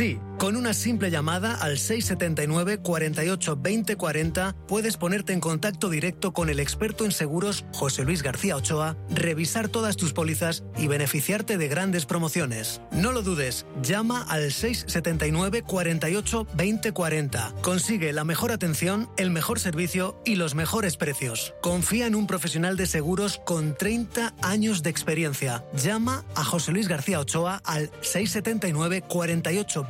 Sí, con una simple llamada al 679 48 20 40 puedes ponerte en contacto directo con el experto en seguros José Luis García Ochoa, revisar todas tus pólizas y beneficiarte de grandes promociones. No lo dudes, llama al 679 48 20 40. Consigue la mejor atención, el mejor servicio y los mejores precios. Confía en un profesional de seguros con 30 años de experiencia. Llama a José Luis García Ochoa al 679 48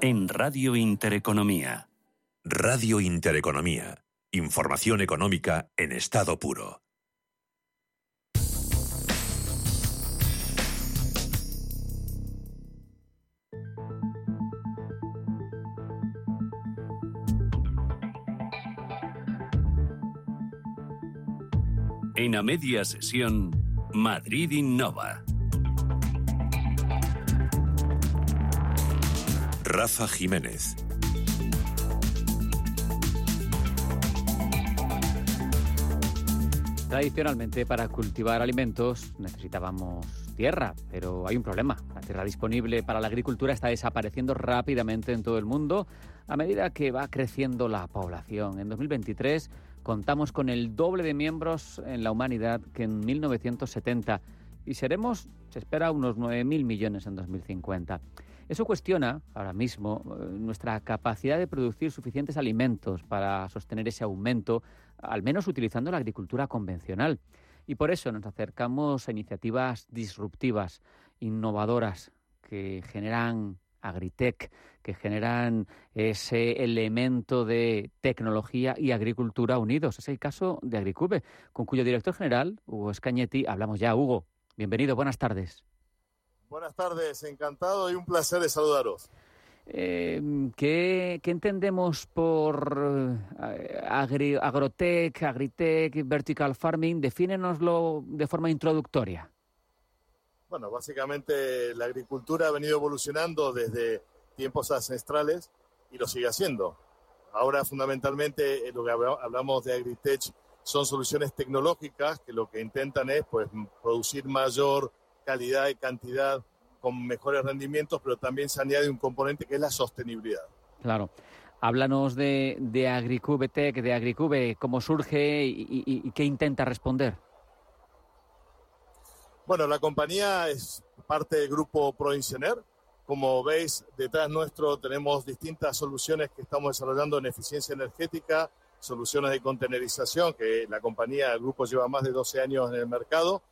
en Radio Intereconomía. Radio Intereconomía. Información económica en estado puro. En a media sesión, Madrid Innova. Rafa Jiménez. Tradicionalmente, para cultivar alimentos necesitábamos tierra, pero hay un problema. La tierra disponible para la agricultura está desapareciendo rápidamente en todo el mundo a medida que va creciendo la población. En 2023 contamos con el doble de miembros en la humanidad que en 1970 y seremos, se espera, unos 9.000 millones en 2050. Eso cuestiona ahora mismo eh, nuestra capacidad de producir suficientes alimentos para sostener ese aumento, al menos utilizando la agricultura convencional. Y por eso nos acercamos a iniciativas disruptivas, innovadoras, que generan agritech, que generan ese elemento de tecnología y agricultura unidos. Es el caso de Agricube, con cuyo director general, Hugo Escañetti, hablamos ya. Hugo, bienvenido, buenas tardes. Buenas tardes, encantado y un placer de saludaros. Eh, ¿qué, entendemos por eh, agrotech, agritech, vertical farming? Defínenoslo de forma introductoria. Bueno, básicamente la agricultura ha venido evolucionando desde tiempos ancestrales y lo sigue haciendo. Ahora fundamentalmente lo que hablamos de agritech son soluciones tecnológicas que lo que intentan es pues producir mayor calidad y cantidad con mejores rendimientos, pero también se añade un componente que es la sostenibilidad. Claro. Háblanos de, de Agricube Tech, de Agricube, cómo surge y, qué intenta responder. Bueno, la compañía es parte del grupo ProIncener. Como veis, detrás nuestro tenemos distintas soluciones que estamos desarrollando en eficiencia energética, soluciones de contenerización, que la compañía, el grupo lleva más de 12 años en el mercado,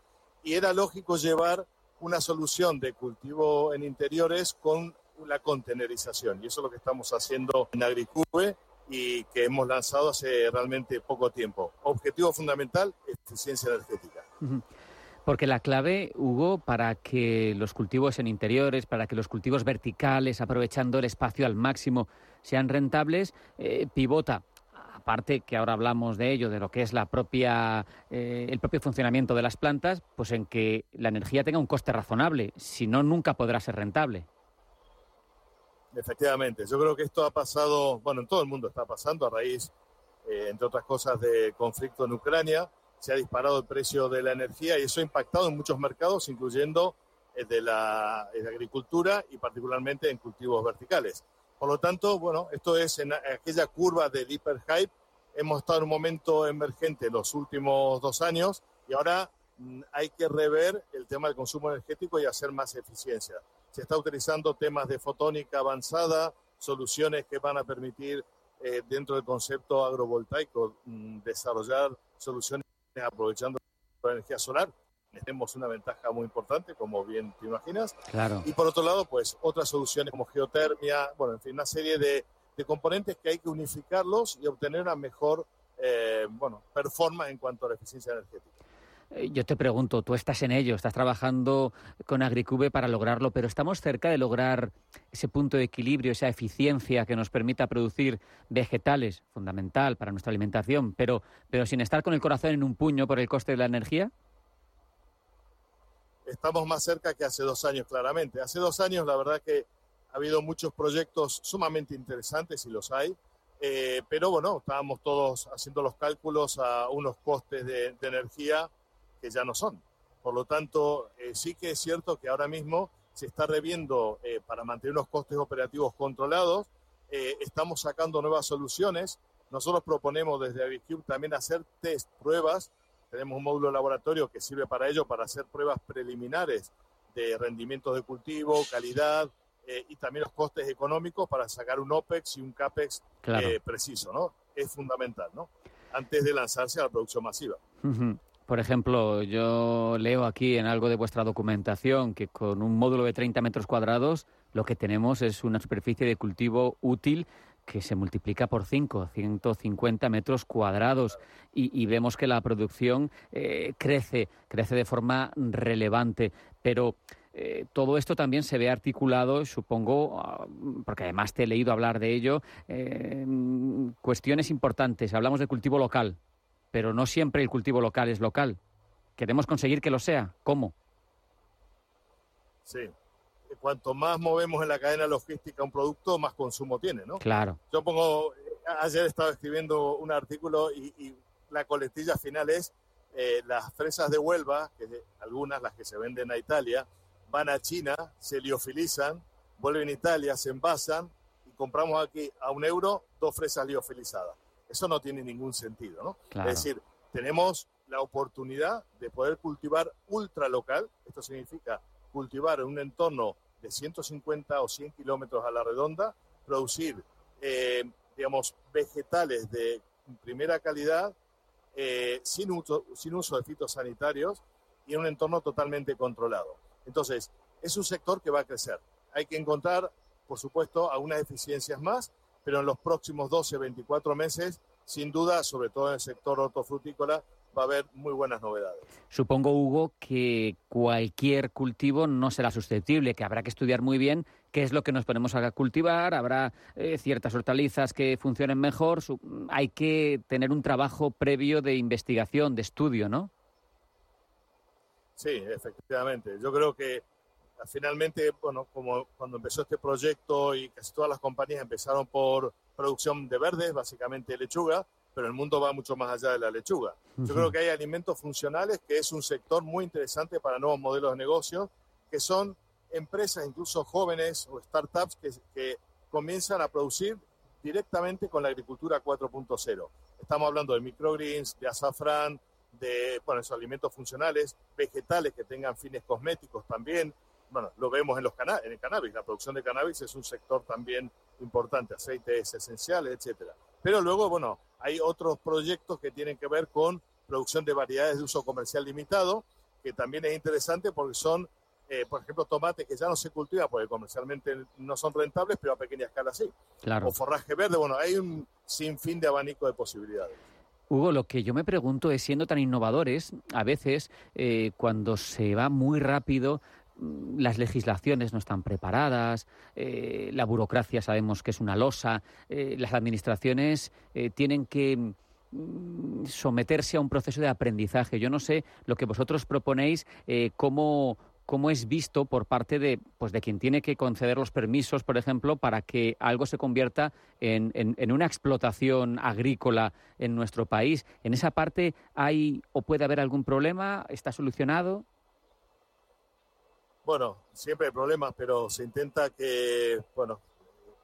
y era lógico llevar una solución de cultivo en interiores con la contenerización. Y eso es lo que estamos haciendo en Agricube y que hemos lanzado hace realmente poco tiempo. Objetivo fundamental, eficiencia energética. Porque la clave, Hugo, para que los cultivos en interiores, para que los cultivos verticales, aprovechando el espacio al máximo, sean rentables, eh, pivota aparte que ahora hablamos de ello, de lo que es la propia, eh, el propio funcionamiento de las plantas, pues en que la energía tenga un coste razonable, si no, nunca podrá ser rentable. Efectivamente, yo creo que esto ha pasado, bueno, en todo el mundo está pasando a raíz, eh, entre otras cosas, de conflicto en Ucrania, se ha disparado el precio de la energía y eso ha impactado en muchos mercados, incluyendo el la, de la agricultura y particularmente en cultivos verticales. Por lo tanto, bueno, esto es en aquella curva del hiperhype. Hemos estado en un momento emergente los últimos dos años y ahora mm, hay que rever el tema del consumo energético y hacer más eficiencia. Se está utilizando temas de fotónica avanzada, soluciones que van a permitir eh, dentro del concepto agrovoltaico mm, desarrollar soluciones aprovechando la energía solar tenemos una ventaja muy importante, como bien te imaginas. Claro. Y por otro lado, pues otras soluciones como geotermia, bueno, en fin, una serie de, de componentes que hay que unificarlos y obtener una mejor, eh, bueno, performance en cuanto a la eficiencia energética. Eh, yo te pregunto, tú estás en ello, estás trabajando con Agricube para lograrlo, pero ¿estamos cerca de lograr ese punto de equilibrio, esa eficiencia que nos permita producir vegetales, fundamental para nuestra alimentación, pero, pero sin estar con el corazón en un puño por el coste de la energía? Estamos más cerca que hace dos años, claramente. Hace dos años, la verdad que ha habido muchos proyectos sumamente interesantes y los hay, eh, pero bueno, estábamos todos haciendo los cálculos a unos costes de, energía que ya no son. Por lo tanto, eh, sí que es cierto que ahora mismo se está reviendo eh, para mantener unos costes operativos controlados. estamos sacando nuevas soluciones. Nosotros proponemos desde Avicube también hacer test, pruebas tenemos un módulo laboratorio que sirve para ello, para hacer pruebas preliminares de rendimientos de cultivo, calidad eh, y también los costes económicos para sacar un OPEX y un CAPEX eh, preciso, ¿no? Es fundamental, ¿no? Antes de lanzarse a la producción masiva. Por ejemplo, yo leo aquí en algo de vuestra documentación que con un módulo de 30 metros cuadrados lo que tenemos es una superficie de cultivo útil que se multiplica por 5, 150 metros cuadrados, y, vemos que la producción eh, crece, crece de forma relevante, pero eh, todo esto también se ve articulado, supongo, ah, porque además te he leído hablar de ello, cuestiones importantes. Hablamos de cultivo local, pero no siempre el cultivo local es local. Queremos conseguir que lo sea. ¿Cómo? Sí, cuanto más movemos en la cadena logística un producto, más consumo tiene, ¿no? Claro. Yo pongo, ayer estaba escribiendo un artículo y, la coletilla final es eh, las fresas de Huelva, que algunas, las que se venden a Italia, van a China, se liofilizan, vuelven a Italia, se envasan y compramos aquí a un euro dos fresas liofilizadas. Eso no tiene ningún sentido, ¿no? Claro. Es decir, tenemos la oportunidad de poder cultivar ultra local, esto significa cultivar en un entorno de 150 o 100 kilómetros a la redonda, producir, eh, digamos, vegetales de primera calidad, eh, sin, uso, sin uso de fitosanitarios y en un entorno totalmente controlado. Entonces, es un sector que va a crecer. Hay que encontrar, por supuesto, algunas eficiencias más, pero en los próximos 12, 24 meses, sin duda, sobre todo en el sector hortofrutícola, va a haber muy buenas novedades. Supongo, Hugo, que cualquier cultivo no será susceptible, que habrá que estudiar muy bien qué es lo que nos ponemos a cultivar, habrá eh, ciertas hortalizas que funcionen mejor, hay que tener un trabajo previo de investigación, de estudio, ¿no? Sí, efectivamente. Yo creo que finalmente, bueno, como cuando empezó este proyecto y casi todas las compañías empezaron por producción de verdes, básicamente lechuga, pero el mundo va mucho más allá de la lechuga. Yo creo que hay alimentos funcionales, que es un sector muy interesante para nuevos modelos de negocio, que son empresas, incluso jóvenes o startups, que, que comienzan a producir directamente con la agricultura 4.0. Estamos hablando de microgreens, de azafrán, de bueno, esos alimentos funcionales, vegetales que tengan fines cosméticos también. Bueno, lo vemos en, los en el cannabis. La producción de cannabis es un sector también importante, aceites esenciales, etcétera. Pero luego, bueno, hay otros proyectos que tienen que ver con producción de variedades de uso comercial limitado, que también es interesante porque son, eh, por ejemplo, tomates que ya no se cultivan porque comercialmente no son rentables, pero a pequeña escala sí. Claro. O forraje verde, bueno, hay un sinfín de abanico de posibilidades. Hugo, lo que yo me pregunto es, siendo tan innovadores, a veces eh, cuando se va muy rápido, las legislaciones no están preparadas, eh, la burocracia sabemos que es una losa, las administraciones tienen que Mm, someterse a un proceso de aprendizaje. Yo no sé lo que vosotros proponéis, eh, cómo, cómo es visto por parte de, pues, de quien tiene que conceder los permisos, por ejemplo, para que algo se convierta en, en, una explotación agrícola en nuestro país. ¿En esa parte hay o puede haber algún problema? ¿Está solucionado? Bueno, siempre hay problemas, pero se intenta que, bueno,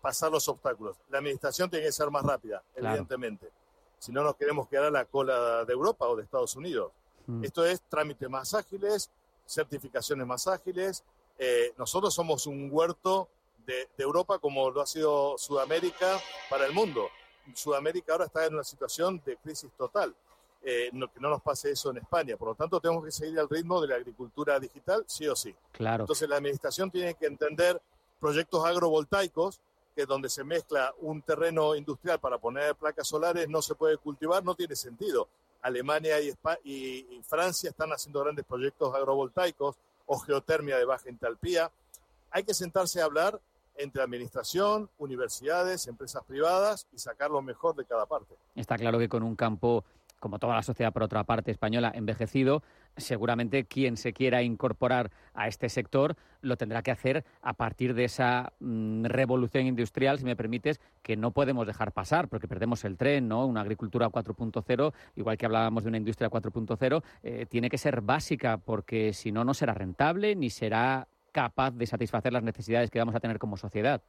pasar los obstáculos. La administración tiene que ser más rápida, evidentemente. Si no nos queremos quedar a la cola de Europa o de Estados Unidos. Mm. Esto es trámites más ágiles, certificaciones más ágiles. Eh, nosotros somos un huerto de, Europa como lo ha sido Sudamérica para el mundo. Sudamérica ahora está en una situación de crisis total. Eh, que no nos pase eso en España. Por lo tanto, tenemos que seguir al ritmo de la agricultura digital, sí o sí. Claro. Entonces, la administración tiene que entender proyectos agrovoltaicos, que donde se mezcla un terreno industrial para poner placas solares no se puede cultivar, no tiene sentido. Alemania y, y, Francia están haciendo grandes proyectos agrovoltaicos o geotermia de baja entalpía. Hay que sentarse a hablar entre administración, universidades, empresas privadas y sacar lo mejor de cada parte. Está claro que con un campo, como toda la sociedad por otra parte española, envejecido, seguramente quien se quiera incorporar a este sector lo tendrá que hacer a partir de esa mm, revolución industrial, si me permites, que no podemos dejar pasar, porque perdemos el tren, ¿no? Una agricultura 4.0, igual que hablábamos de una industria 4.0, eh, tiene que ser básica, porque si no, no será rentable ni será capaz de satisfacer las necesidades que vamos a tener como sociedad.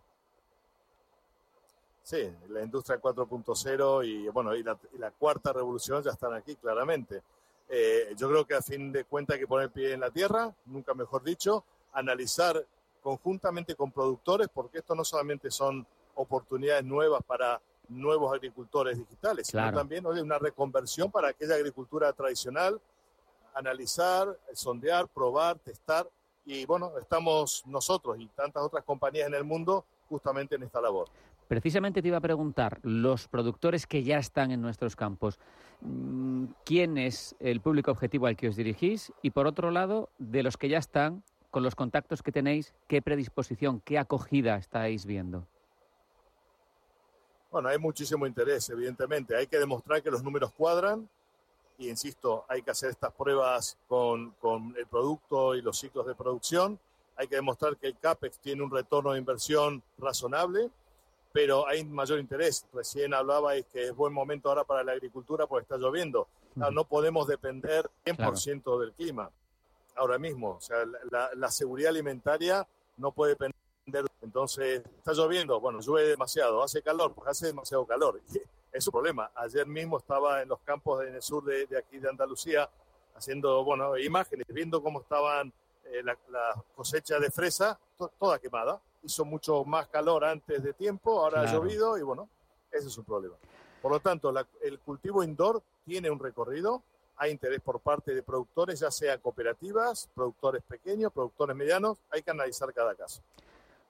Sí, la industria 4.0 y bueno, y la, y la cuarta revolución ya están aquí claramente. Eh, yo creo que a fin de cuentas hay que poner pie en la tierra, nunca mejor dicho, analizar conjuntamente con productores, porque esto no solamente son oportunidades nuevas para nuevos agricultores digitales, sino también una reconversión para aquella agricultura tradicional, analizar, sondear, probar, testar. Y bueno, estamos nosotros y tantas otras compañías en el mundo justamente en esta labor. Precisamente te iba a preguntar, los productores que ya están en nuestros campos, mm, ¿quién es el público objetivo al que os dirigís? Y por otro lado, de los que ya están, con los contactos que tenéis, ¿qué predisposición, qué acogida estáis viendo? Bueno, hay muchísimo interés, evidentemente. Hay que demostrar que los números cuadran y, insisto, hay que hacer estas pruebas con, con el producto y los ciclos de producción. Hay que demostrar que el CAPEX tiene un retorno de inversión razonable pero hay mayor interés. Recién hablaba y que es buen momento ahora para la agricultura porque está lloviendo. No, podemos depender 100% del clima ahora mismo. O sea, la, seguridad alimentaria no puede depender. Entonces, está lloviendo, bueno, llueve demasiado, hace calor, pues hace demasiado calor. es un problema. Ayer mismo estaba en los campos en el sur de, aquí de Andalucía haciendo, bueno, imágenes, viendo cómo estaban eh, la, cosecha de fresa, toda quemada hizo mucho más calor antes de tiempo, ahora ha llovido y bueno, ese es un problema. Por lo tanto, el cultivo indoor tiene un recorrido, hay interés por parte de productores, ya sea cooperativas, productores pequeños, productores medianos, hay que analizar cada caso.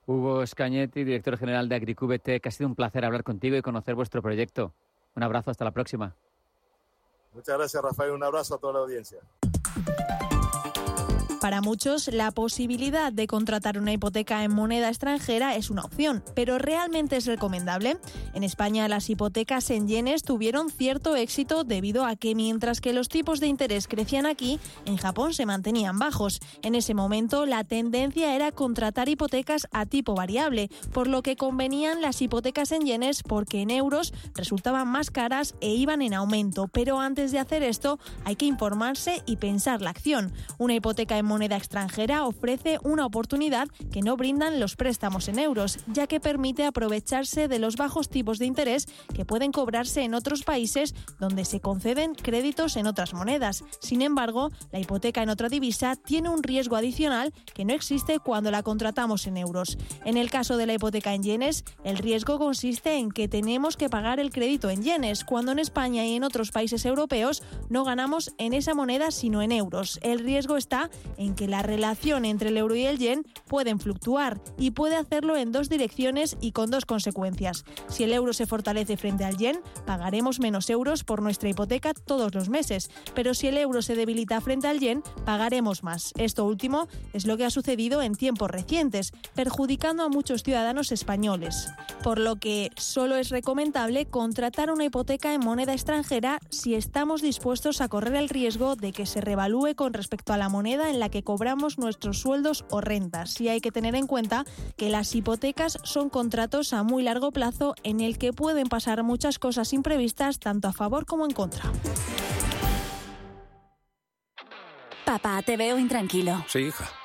Hugo Scañetti, director general de Agricubete, que ha sido un placer hablar contigo y conocer vuestro proyecto. Un abrazo, hasta la próxima. Muchas gracias, Rafael. Un abrazo a toda la audiencia. Para muchos, la posibilidad de contratar una hipoteca en moneda extranjera es una opción, pero ¿realmente es recomendable? En España, las hipotecas en yenes tuvieron cierto éxito debido a que mientras que los tipos de interés crecían aquí, en Japón se mantenían bajos. En ese momento, la tendencia era contratar hipotecas a tipo variable, por lo que convenían las hipotecas en yenes porque en euros resultaban más caras e iban en aumento. Pero antes de hacer esto, hay que informarse y pensar la acción. Una hipoteca en moneda extranjera ofrece una oportunidad que no brindan los préstamos en euros, ya que permite aprovecharse de los bajos tipos de interés que pueden cobrarse en otros países donde se conceden créditos en otras monedas. Sin embargo, la hipoteca en otra divisa tiene un riesgo adicional que no existe cuando la contratamos en euros. En el caso de la hipoteca en yenes, el riesgo consiste en que tenemos que pagar el crédito en yenes, cuando en España y en otros países europeos no ganamos en esa moneda sino en euros. El riesgo está que la relación entre el euro y el yen pueden fluctuar y puede hacerlo en dos direcciones y con dos consecuencias. Si el euro se fortalece frente al yen, pagaremos menos euros por nuestra hipoteca todos los meses, pero si el euro se debilita frente al yen, pagaremos más. Esto último es lo que ha sucedido en tiempos recientes, perjudicando a muchos ciudadanos españoles. Por lo que solo es recomendable contratar una hipoteca en moneda extranjera si estamos dispuestos a correr el riesgo de que se revalúe con respecto a la moneda en la que cobramos nuestros sueldos o rentas. Y hay que tener en cuenta que las hipotecas son contratos a muy largo plazo en el que pueden pasar muchas cosas imprevistas tanto a favor como en contra. Papá, te veo intranquilo. Sí, hija.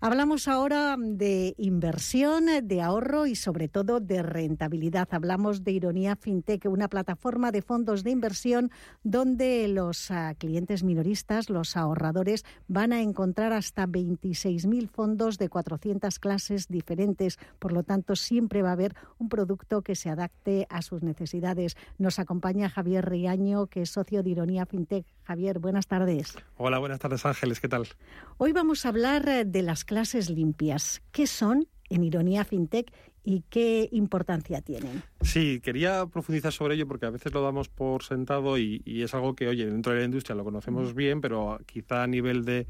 Hablamos ahora de inversión, de ahorro y sobre todo de rentabilidad. Hablamos de Ironía FinTech, una plataforma de fondos de inversión donde los ah, clientes minoristas, los ahorradores, van a encontrar hasta 26.000 fondos de 400 clases diferentes. Por lo tanto, siempre va a haber un producto que se adapte a sus necesidades. Nos acompaña Javier Riaño, que es socio de Ironía FinTech. Javier, buenas tardes. Hola, buenas tardes Ángeles, ¿qué tal? Hoy vamos a hablar eh, de las clases limpias. ¿Qué son en Ironía FinTech y qué importancia tienen? Sí, quería profundizar sobre ello porque a veces lo damos por sentado y, es algo que, oye, dentro de la industria lo conocemos bien, pero quizá a nivel de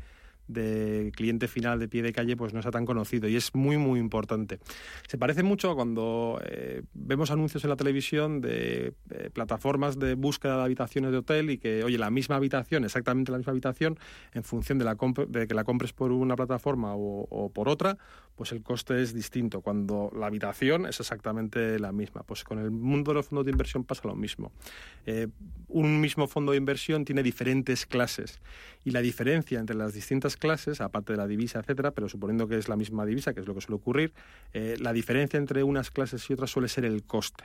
de cliente final de pie de calle pues no está tan conocido y es muy muy importante. Se parece mucho a cuando eh, vemos anuncios en la televisión de eh, plataformas de búsqueda de habitaciones de hotel y que, oye, la misma habitación, exactamente la misma habitación, en función de, la de que la compres por una plataforma o, por otra, pues el coste es distinto. Cuando la habitación es exactamente la misma. Pues con el mundo de los fondos de inversión pasa lo mismo. Eh, un mismo fondo de inversión tiene diferentes clases y la diferencia entre las distintas clases, aparte de la divisa, etcétera, pero suponiendo que es la misma divisa, que es lo que suele ocurrir, eh, la diferencia entre unas clases y otras suele ser el coste.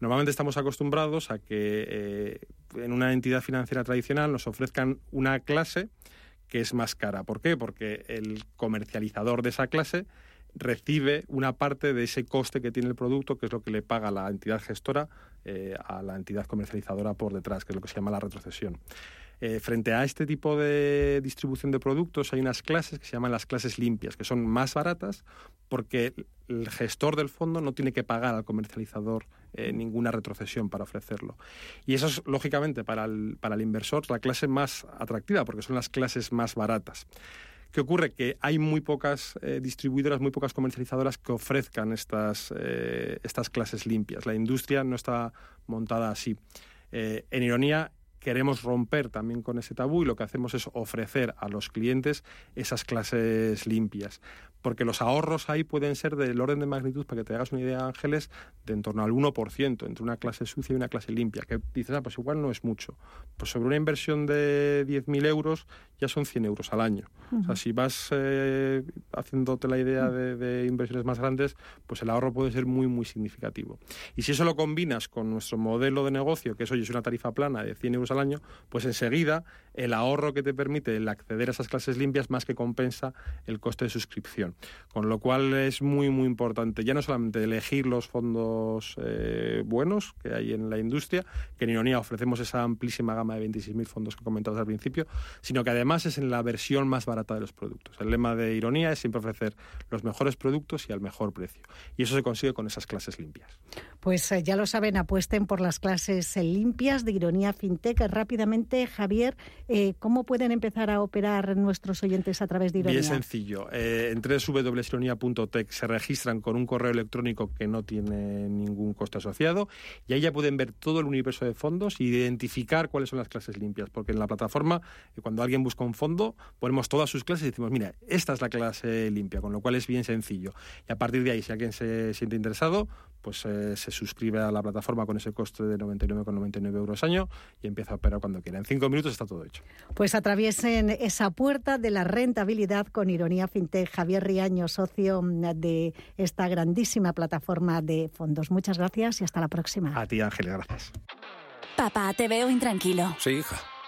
Normalmente estamos acostumbrados a que eh, en una entidad financiera tradicional nos ofrezcan una clase que es más cara. ¿Por qué? Porque el comercializador de esa clase recibe una parte de ese coste que tiene el producto, que es lo que le paga la entidad gestora eh, a la entidad comercializadora por detrás, que es lo que se llama la retrocesión. Eh, frente a este tipo de distribución de productos hay unas clases que se llaman las clases limpias, que son más baratas porque el gestor del fondo no tiene que pagar al comercializador eh, ninguna retrocesión para ofrecerlo. Y eso es, lógicamente, para el, para el inversor la clase más atractiva, porque son las clases más baratas. ¿Qué ocurre? Que hay muy pocas eh, distribuidoras, muy pocas comercializadoras que ofrezcan estas, estas clases limpias. La industria no está montada así. en ironía, queremos romper también con ese tabú y lo que hacemos es ofrecer a los clientes esas clases limpias. Porque los ahorros ahí pueden ser del orden de magnitud, para que te hagas una idea, Ángeles, de en torno al 1% entre una clase sucia y una clase limpia. Que dices, ah, pues igual no es mucho. Pues sobre una inversión de 10.000 euros ya son 100 euros al año. O sea, si vas eh, haciéndote la idea de, de, inversiones más grandes, pues el ahorro puede ser muy, muy significativo. Y si eso lo combinas con nuestro modelo de negocio, que es, oye, es una tarifa plana de 100 euros al año, pues enseguida el ahorro que te permite el acceder a esas clases limpias más que compensa el coste de suscripción. Con lo cual es muy, muy importante ya no solamente elegir los fondos eh, buenos que hay en la industria, que en Ironía ofrecemos esa amplísima gama de 26.000 fondos que comentabas al principio, sino que además es en la versión más barata de los productos. El lema de Ironía es siempre ofrecer los mejores productos y al mejor precio. Y eso se consigue con esas clases limpias. Pues eh, ya lo saben, apuesten por las clases eh, limpias de Ironía FinTech. Rápidamente, Javier, eh, ¿cómo pueden empezar a operar nuestros oyentes a través de Ironía? Bien sencillo. Eh, en www.ironía.tech se registran con un correo electrónico que no tiene ningún coste asociado y ahí ya pueden ver todo el universo de fondos y identificar cuáles son las clases limpias. Porque en la plataforma, cuando alguien busca un fondo, ponemos todas sus clases y decimos, mira, esta es la clase limpia, con lo cual es bien sencillo. Y a partir de ahí, si alguien se siente interesado, pues eh, se suscribe a la plataforma con ese coste de 99,99 euros año y empieza a operar cuando quiera. En cinco minutos está todo hecho. Pues atraviesen esa puerta de la rentabilidad con Ironía FinTech. Javier Riaño, socio de esta grandísima plataforma de fondos. Muchas gracias y hasta la próxima. A ti, Ángel, gracias. Papá, te veo intranquilo. Sí, hija.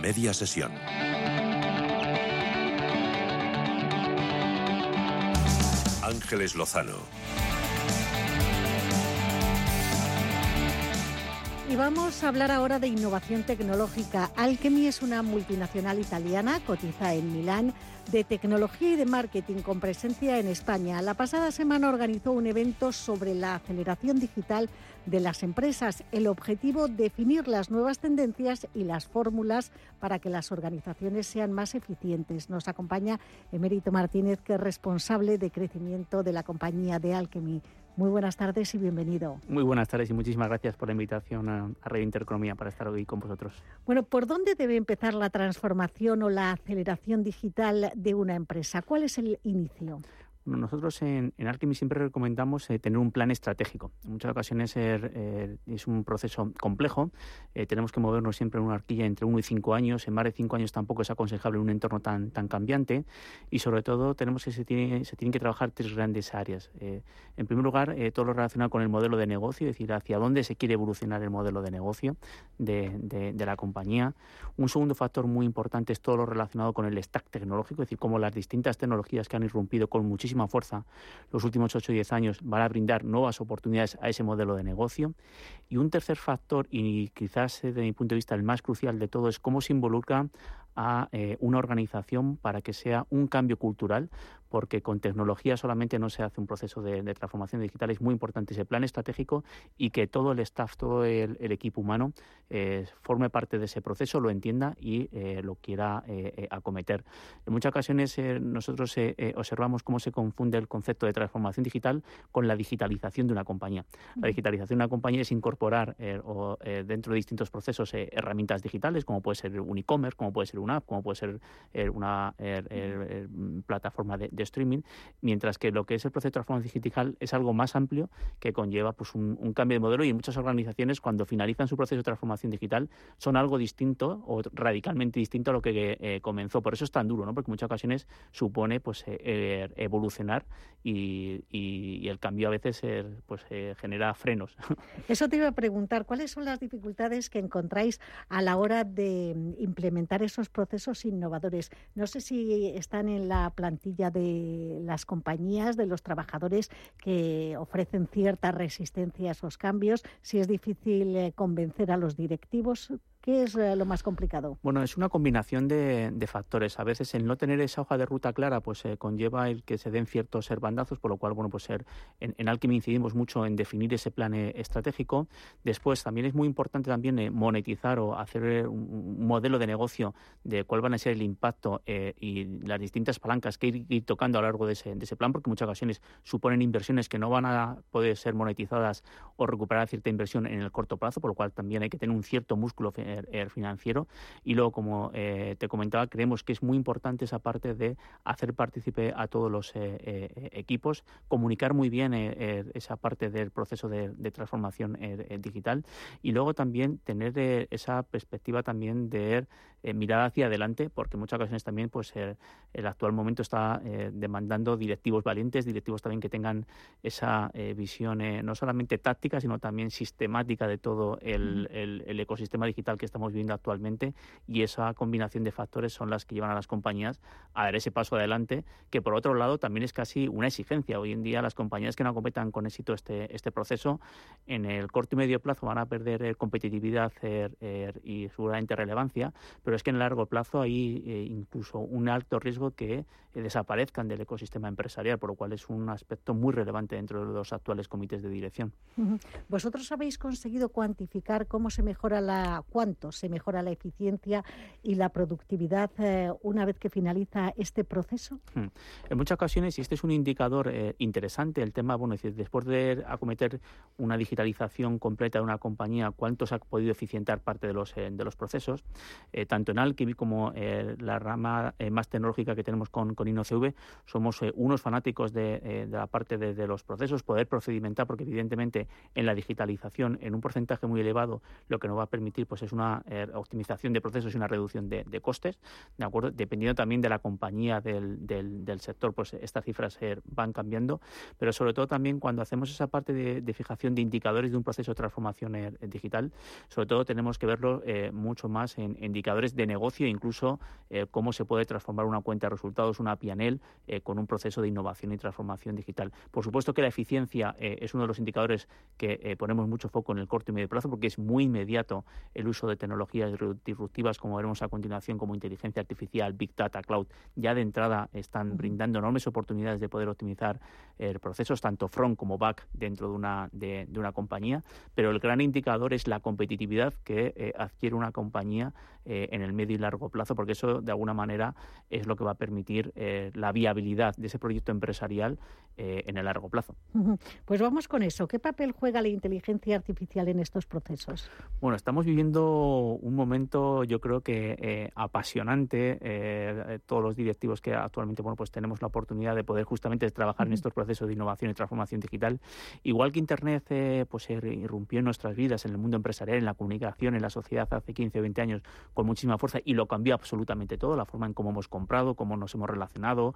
Media sesión. Ángeles Lozano. Y vamos a hablar ahora de innovación tecnológica. Alchemy es una multinacional italiana, cotiza en Milán, de tecnología y de marketing con presencia en España. La pasada semana organizó un evento sobre la aceleración digital de las empresas. El objetivo, definir las nuevas tendencias y las fórmulas para que las organizaciones sean más eficientes. Nos acompaña Emérito Martínez, que es responsable de crecimiento de la compañía de Alchemy. Muy buenas tardes y bienvenido. Muy buenas tardes y muchísimas gracias por la invitación a, a Intereconomía para estar hoy con vosotros. Bueno, ¿por dónde debe empezar la transformación o la aceleración digital de una empresa? ¿Cuál es el inicio? Nosotros en, en Alchemy siempre recomendamos eh, tener un plan estratégico. En muchas ocasiones eh, es un proceso complejo. Eh, tenemos que movernos siempre en una arquilla entre uno y cinco años. En más de cinco años tampoco es aconsejable un entorno tan, tan cambiante. Y sobre todo tenemos que se, tiene, se tienen que trabajar tres grandes áreas. en primer lugar, todo lo relacionado con el modelo de negocio, es decir, hacia dónde se quiere evolucionar el modelo de negocio de, de, de la compañía. Un segundo factor muy importante es todo lo relacionado con el stack tecnológico, es decir, cómo las distintas tecnologías que han irrumpido con muchísima fuerza los últimos 8 o 10 años van a brindar nuevas oportunidades a ese modelo de negocio. Y un tercer factor, y quizás desde mi punto de vista el más crucial de todo, es cómo se involucra a eh, una organización para que sea un cambio cultural, porque con tecnología solamente no se hace un proceso de, transformación digital. Es muy importante ese plan estratégico y que todo el staff, todo el, equipo humano eh, forme parte de ese proceso, lo entienda y eh, lo quiera acometer. En muchas ocasiones nosotros observamos cómo se confunde el concepto de transformación digital con la digitalización de una compañía. La digitalización de una compañía es incorporar o, dentro de distintos procesos herramientas digitales, como puede ser un e-commerce, como puede ser una app, como puede ser eh, una eh, eh, plataforma de, streaming, mientras que lo que es el proceso de transformación digital es algo más amplio que conlleva pues, un, cambio de modelo y muchas organizaciones cuando finalizan su proceso de transformación digital son algo distinto o radicalmente distinto a lo que comenzó. Por eso es tan duro, ¿no? porque en muchas ocasiones supone pues, evolucionar y, y, el cambio a veces pues, genera frenos. Eso te iba a preguntar, ¿cuáles son las dificultades que encontráis a la hora de implementar esos procesos innovadores. No sé si están en la plantilla de las compañías, de los trabajadores que ofrecen cierta resistencia a esos cambios, si es difícil eh, convencer a los directivos. ¿Qué es eh, lo más complicado? Bueno, es una combinación de, factores. A veces el no tener esa hoja de ruta clara pues eh, conlleva el que se den ciertos bandazos, por lo cual, bueno, pues en, en Alchemy incidimos mucho en definir ese plan eh, estratégico. Después también es muy importante también monetizar o hacer un, modelo de negocio de cuál van a ser el impacto y las distintas palancas que ir, tocando a lo largo de ese, plan, porque muchas ocasiones suponen inversiones que no van a poder ser monetizadas o recuperar cierta inversión en el corto plazo, por lo cual también hay que tener un cierto músculo financiero. Y luego, como eh, te comentaba, creemos que es muy importante esa parte de hacer partícipe a todos los eh, eh, equipos, comunicar muy bien esa parte del proceso de, transformación digital y luego también tener esa perspectiva también de mirar hacia adelante, porque en muchas ocasiones también pues el actual momento está demandando directivos valientes, directivos también que tengan esa visión no solamente táctica, sino también sistemática de todo el, el ecosistema digital que estamos viviendo actualmente y esa combinación de factores son las que llevan a las compañías a dar ese paso adelante, que por otro lado también es casi una exigencia. Hoy en día las compañías que no acometan con éxito este, este proceso, en el corto y medio plazo van a perder eh, competitividad eh, eh, y seguramente relevancia, pero es que en el largo plazo hay incluso un alto riesgo que desaparezcan del ecosistema empresarial, por lo cual es un aspecto muy relevante dentro de los actuales comités de dirección. ¿Vosotros habéis conseguido cuantificar cómo se mejora la se mejora la eficiencia y la productividad eh, una vez que finaliza este proceso? Hmm. En muchas ocasiones, y este es un indicador eh, interesante, el tema, bueno, es decir, después de acometer una digitalización completa de una compañía, cuánto se ha podido eficientar parte de los, de los procesos, tanto en Alchemy como la rama más tecnológica que tenemos con, con InnoCV, somos unos fanáticos de, la parte de, de los procesos, poder procedimentar, porque evidentemente en la digitalización, en un porcentaje muy elevado, lo que nos va a permitir pues es una eh, optimización de procesos y una reducción de, costes, ¿de acuerdo? Dependiendo también de la compañía del, del, sector, pues estas cifras van cambiando, pero sobre todo también cuando hacemos esa parte de, fijación de indicadores de un proceso de transformación eh, digital, sobre todo tenemos que verlo eh, mucho más en indicadores de negocio, incluso cómo se puede transformar una cuenta de resultados, una PNL, con un proceso de innovación y transformación digital. Por supuesto que la eficiencia es uno de los indicadores que ponemos mucho foco en el corto y medio plazo porque es muy inmediato el uso de tecnologías disruptivas, como veremos a continuación, como inteligencia artificial, Big Data, Cloud, ya de entrada están brindando enormes oportunidades de poder optimizar eh, procesos, tanto front como back, dentro de una, de, una compañía. Pero el gran indicador es la competitividad que eh, adquiere una compañía eh, en el medio y largo plazo, porque eso, de alguna manera, es lo que va a permitir la viabilidad de ese proyecto empresarial en el largo plazo. Pues vamos con eso. ¿Qué papel juega la inteligencia artificial en estos procesos? Bueno, estamos viviendo un momento, yo creo que eh, apasionante. Eh, todos los directivos que actualmente, bueno, pues tenemos la oportunidad de poder justamente trabajar en estos procesos de innovación y transformación digital. Igual que Internet, eh, pues irrumpió en nuestras vidas, en el mundo empresarial, en la comunicación, en la sociedad hace 15 o 20 años con muchísima fuerza y lo cambió absolutamente todo. La forma en cómo hemos comprado, cómo nos hemos relacionado,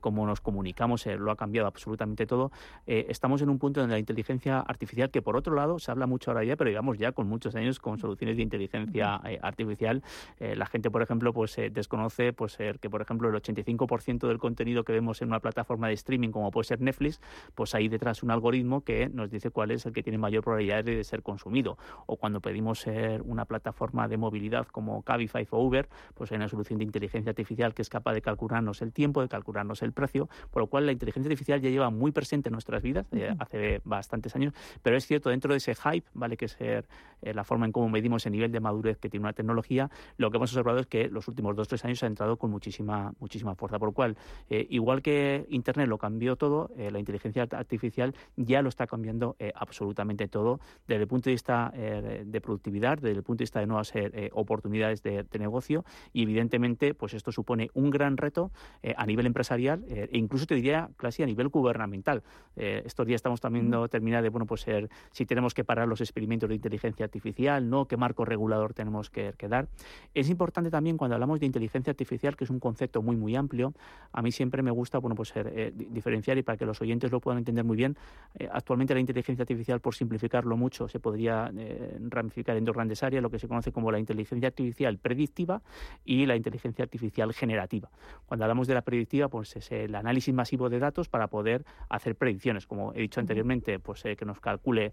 cómo nos comunicamos, lo ha cambiado absolutamente todo. estamos en un punto donde la inteligencia artificial, que por otro lado se habla mucho ahora ya, pero digamos ya con muchos años con soluciones de inteligencia eh, artificial. Eh, la gente, por ejemplo, pues eh, desconoce pues que, por ejemplo, el 85% del contenido que vemos en una plataforma de streaming como puede ser Netflix, pues hay detrás un algoritmo que nos dice cuál es el que tiene mayor probabilidad de ser consumido. O cuando pedimos ser una plataforma de movilidad como Cabify o Uber, pues hay una solución de inteligencia artificial que es capaz de calcularnos el tiempo, de calcularnos el precio, por lo cual la inteligencia artificial ya lleva muy presente en nuestras vidas, hace bastantes años, pero es cierto, dentro de ese hype, ¿vale? Que ser la forma en cómo medimos el nivel de madurez que tiene una tecnología, lo que hemos observado es que los últimos dos o tres años ha entrado con muchísima, muchísima fuerza. Por lo cual, eh, igual que Internet lo cambió todo, eh, la inteligencia artificial ya lo está cambiando eh, absolutamente todo desde el punto de vista de productividad, desde el punto de vista de nuevas oportunidades de, negocio y evidentemente pues esto supone un gran reto a nivel empresarial e incluso te diría casi a nivel gubernamental. estos días estamos también terminar de bueno pues si tenemos que parar los experimentos de inteligencia artificial, no qué marco regulador tenemos que, dar. Es importante también cuando hablamos de inteligencia artificial, que es un concepto muy, muy amplio, a mí siempre me gusta bueno, pues, eh, diferenciar y para que los oyentes lo puedan entender muy bien, eh, actualmente la inteligencia artificial, por simplificarlo mucho, se podría eh, ramificar en dos grandes áreas, lo que se conoce como la inteligencia artificial predictiva y la inteligencia artificial generativa. Cuando hablamos de la predictiva, pues es el análisis masivo de datos para poder hacer predicciones, como he dicho anteriormente, pues que nos calcule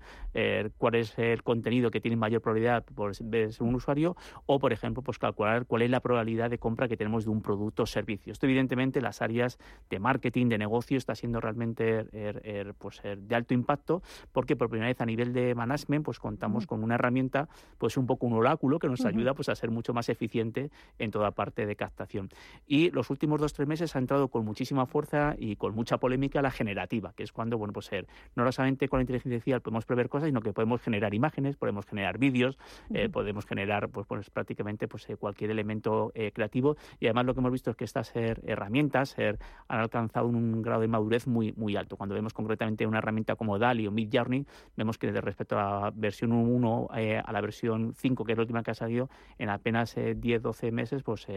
cuál es el contenido que tiene mayor probabilidad por ser un usuario o, por ejemplo, pues calcular cuál es la probabilidad de compra que tenemos de un producto o servicio. Esto, evidentemente, las áreas de marketing, de negocio, está siendo realmente er, er, pues, er, de alto impacto porque por primera vez a nivel de management pues contamos con una herramienta, pues un poco un oráculo que nos ayuda pues a ser mucho más eficiente en toda parte de captación. Y los últimos dos tres meses ha entrado con muchísima fuerza y con mucha polémica la generativa, que es cuando, bueno, pues no solamente con la inteligencia artificial podemos prever cosas, sino que podemos generar imágenes, podemos generar vídeos, eh, podemos generar pues, pues prácticamente pues eh, cualquier elemento eh, creativo y además lo que hemos visto es que estas herramientas han alcanzado un, grado de madurez muy muy alto. Cuando vemos concretamente una herramienta como DALI o Midjourney, vemos que respecto a la versión 1 a la versión 5, que es la última que ha salido, en apenas 10-12 meses, pues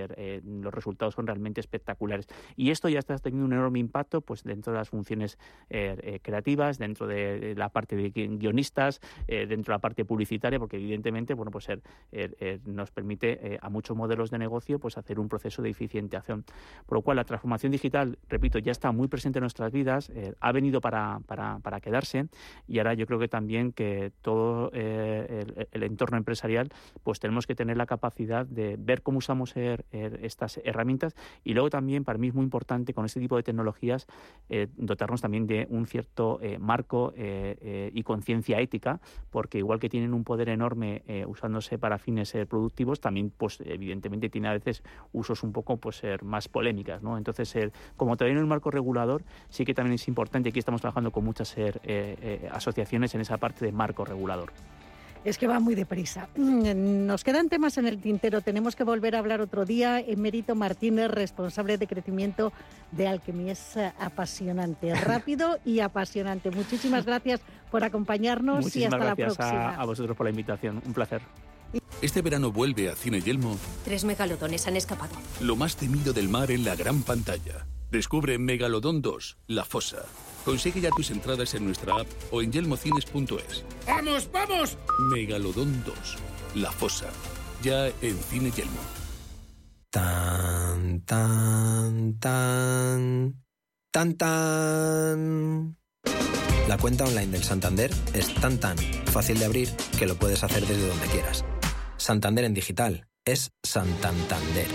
los resultados son realmente espectaculares. Y esto ya está teniendo un enorme impacto pues dentro de las funciones creativas, dentro de la parte de guionistas, dentro de la parte publicitaria, porque evidentemente, bueno, pues ser, nos permite eh, a muchos modelos de negocio pues hacer un proceso de eficientización. Por lo cual la transformación digital, repito, ya está muy presente en nuestras vidas, eh, ha venido para, para, para, quedarse y ahora yo creo que también que todo eh, el, entorno empresarial pues tenemos que tener la capacidad de ver cómo usamos estas herramientas y luego también para mí es muy importante con este tipo de tecnologías dotarnos también de un cierto marco y conciencia ética porque igual que tienen un poder enorme usándose para fines productivos, también, pues evidentemente tiene a veces usos un poco pues más polémicas, ¿no? Entonces, como todavía en el marco regulador, sí que también es importante, aquí estamos trabajando con muchas asociaciones en esa parte de marco regulador. Es que va muy deprisa. Mm, nos quedan temas en el tintero. Tenemos que volver a hablar otro día. Emérito Martínez, responsable de crecimiento de Alquimia. Es eh, apasionante, rápido y apasionante. Muchísimas gracias por acompañarnos y hasta la próxima. A, a vosotros por la invitación. Un placer. Este verano vuelve a Cine Yelmo. Tres megalodones han escapado. Lo más temido del mar en la gran pantalla. Descubre Megalodón 2, La Fosa. Consigue ya tus entradas en nuestra app o en yelmocines.es. ¡Vamos, vamos! Megalodón 2, La Fosa. Ya en Cine Yelmo. Tan, tan, tan. Tan, tan. La cuenta online del Santander es tan, tan fácil de abrir que lo puedes hacer desde donde quieras. Santander en digital es Santander.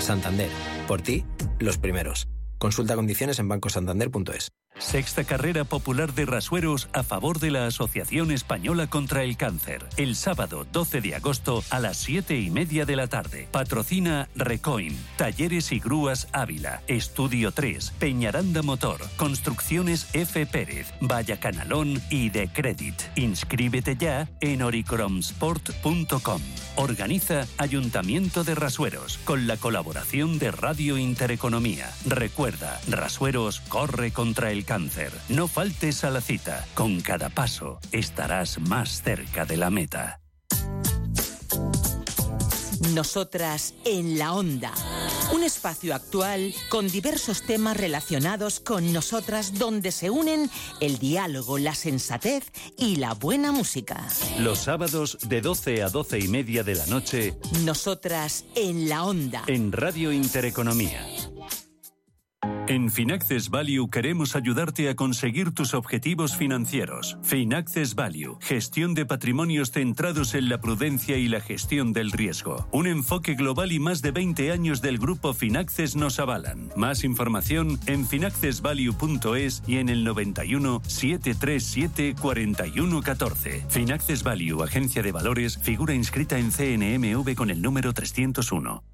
Santander, por ti, los primeros. Consulta condiciones en bancosantander.es. Sexta carrera popular de rasueros a favor de la Asociación Española contra el Cáncer. El sábado 12 de agosto a las 7 y media de la tarde. Patrocina Recoin, Talleres y Grúas Ávila, Estudio 3, Peñaranda Motor, Construcciones F. Pérez, Vaya Canalón y De Credit. Inscríbete ya en oricromsport.com. Organiza Ayuntamiento de Rasueros con la colaboración de Radio Intereconomía. Recuerda, Rasueros corre contra el cáncer. No faltes a la cita. Con cada paso estarás más cerca de la meta. Nosotras en la onda. Un espacio actual con diversos temas relacionados con nosotras donde se unen el diálogo, la sensatez y la buena música. Los sábados de 12 a 12 y media de la noche. Nosotras en la onda. En Radio Intereconomía. En Finaccess Value queremos ayudarte a conseguir tus objetivos financieros. Finaccess Value, gestión de patrimonios centrados en la prudencia y la gestión del riesgo. Un enfoque global y más de 20 años del grupo Finaccess nos avalan. Más información en finaccessvalue.es y en el 91 737 4114. Finaccess Value, agencia de valores, figura inscrita en CNMV con el número 301.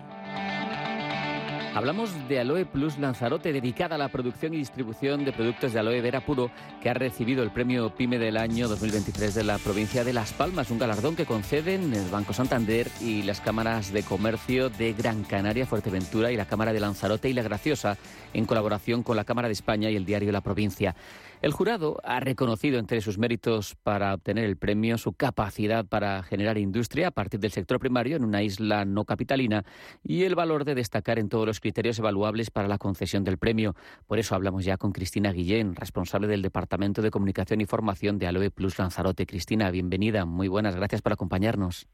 Hablamos de Aloe Plus Lanzarote, dedicada a la producción y distribución de productos de aloe vera puro, que ha recibido el premio PYME del año 2023 de la provincia de Las Palmas, un galardón que conceden el Banco Santander y las cámaras de comercio de Gran Canaria, Fuerteventura y la Cámara de Lanzarote y La Graciosa, en colaboración con la Cámara de España y el diario La Provincia. El jurado ha reconocido entre sus méritos para obtener el premio su capacidad para generar industria a partir del sector primario en una isla no capitalina y el valor de destacar en todos los criterios evaluables para la concesión del premio. Por eso hablamos ya con Cristina Guillén, responsable del Departamento de Comunicación y Formación de Aloe Plus Lanzarote. Cristina, bienvenida. Muy buenas, gracias por acompañarnos.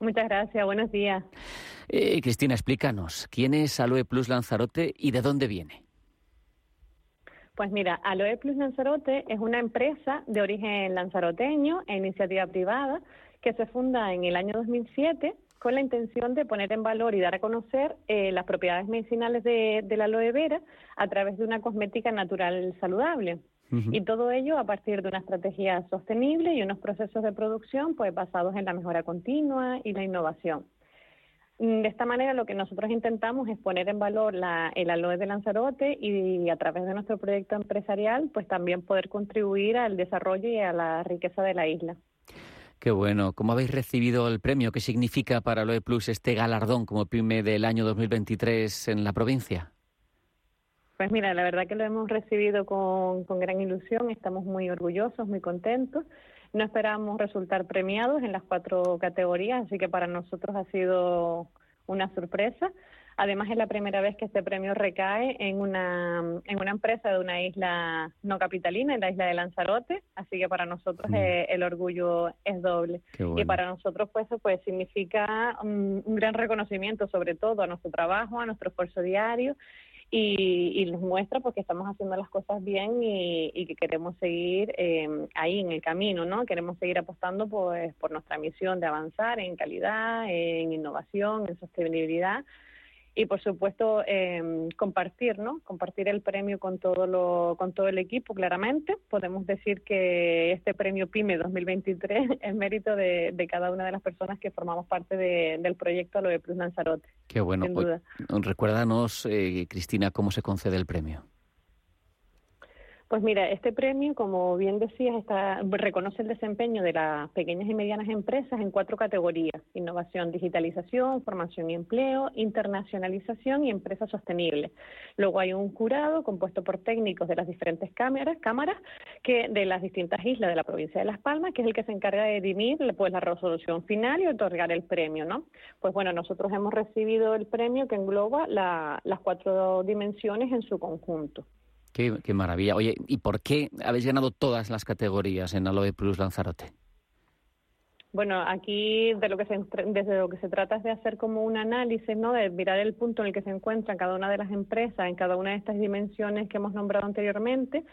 Muchas gracias, buenos días. Eh, Cristina, explícanos, ¿quién es Aloe Plus Lanzarote y de dónde viene? Pues mira, Aloe Plus Lanzarote es una empresa de origen lanzaroteño e iniciativa privada que se funda en el año 2007 con la intención de poner en valor y dar a conocer eh, las propiedades medicinales de, la aloe vera a través de una cosmética natural saludable. Y todo ello a partir de una estrategia sostenible y unos procesos de producción pues basados en la mejora continua y la innovación. Mm, de esta manera lo que nosotros intentamos es poner en valor el aloe de Lanzarote y a través de nuestro proyecto empresarial pues también poder contribuir al desarrollo y a la riqueza de la isla. Qué bueno. ¿Cómo habéis recibido el premio? ¿Qué significa para Aloe Plus este galardón como PYME del año 2023 en la provincia? Pues mira, la verdad que lo hemos recibido con, con gran ilusión, estamos muy orgullosos, muy contentos. No esperábamos resultar premiados en las cuatro categorías, así que para nosotros ha sido una sorpresa. Además, es la primera vez que este premio recae en una, en una empresa de una isla no capitalina, en la isla de Lanzarote, así que para nosotros mm. eh, el orgullo es doble. Y para nosotros pues eso pues significa un, un gran reconocimiento sobre todo a nuestro trabajo, a nuestro esfuerzo diario y, nos muestra porque estamos haciendo las cosas bien y, que queremos seguir eh, ahí en el camino, ¿no? Queremos seguir apostando pues por nuestra misión de avanzar en calidad, en innovación, en sostenibilidad y por supuesto eh, compartir, ¿no? Compartir el premio con todo lo, con todo el equipo, claramente. Podemos decir que este premio PYME 2023 es mérito de, cada una de las personas que formamos parte del proyecto Aloe Plus Lanzarote. Qué bueno. Recuérdanos, eh, Cristina, cómo se concede el premio. Pues mira, este premio, como bien decías, está, reconoce el desempeño de las pequeñas y medianas empresas en cuatro categorías: innovación, digitalización, formación y empleo, internacionalización y empresa sostenible. Luego hay un jurado compuesto por técnicos de las diferentes cámaras, cámaras que de las distintas islas de la provincia de Las Palmas, que es el que se encarga de dirimir pues, la resolución final y otorgar el premio, ¿no? Pues bueno, nosotros hemos recibido el premio que engloba las cuatro dimensiones en su conjunto. Qué, maravilla. Oye, ¿y por qué habéis ganado todas las categorías en Aloe Plus Lanzarote? Bueno, aquí de lo que se, desde lo que se trata es de hacer como un análisis, ¿no? De mirar el punto en el que se encuentra cada una de las empresas en cada una de estas dimensiones que hemos nombrado anteriormente.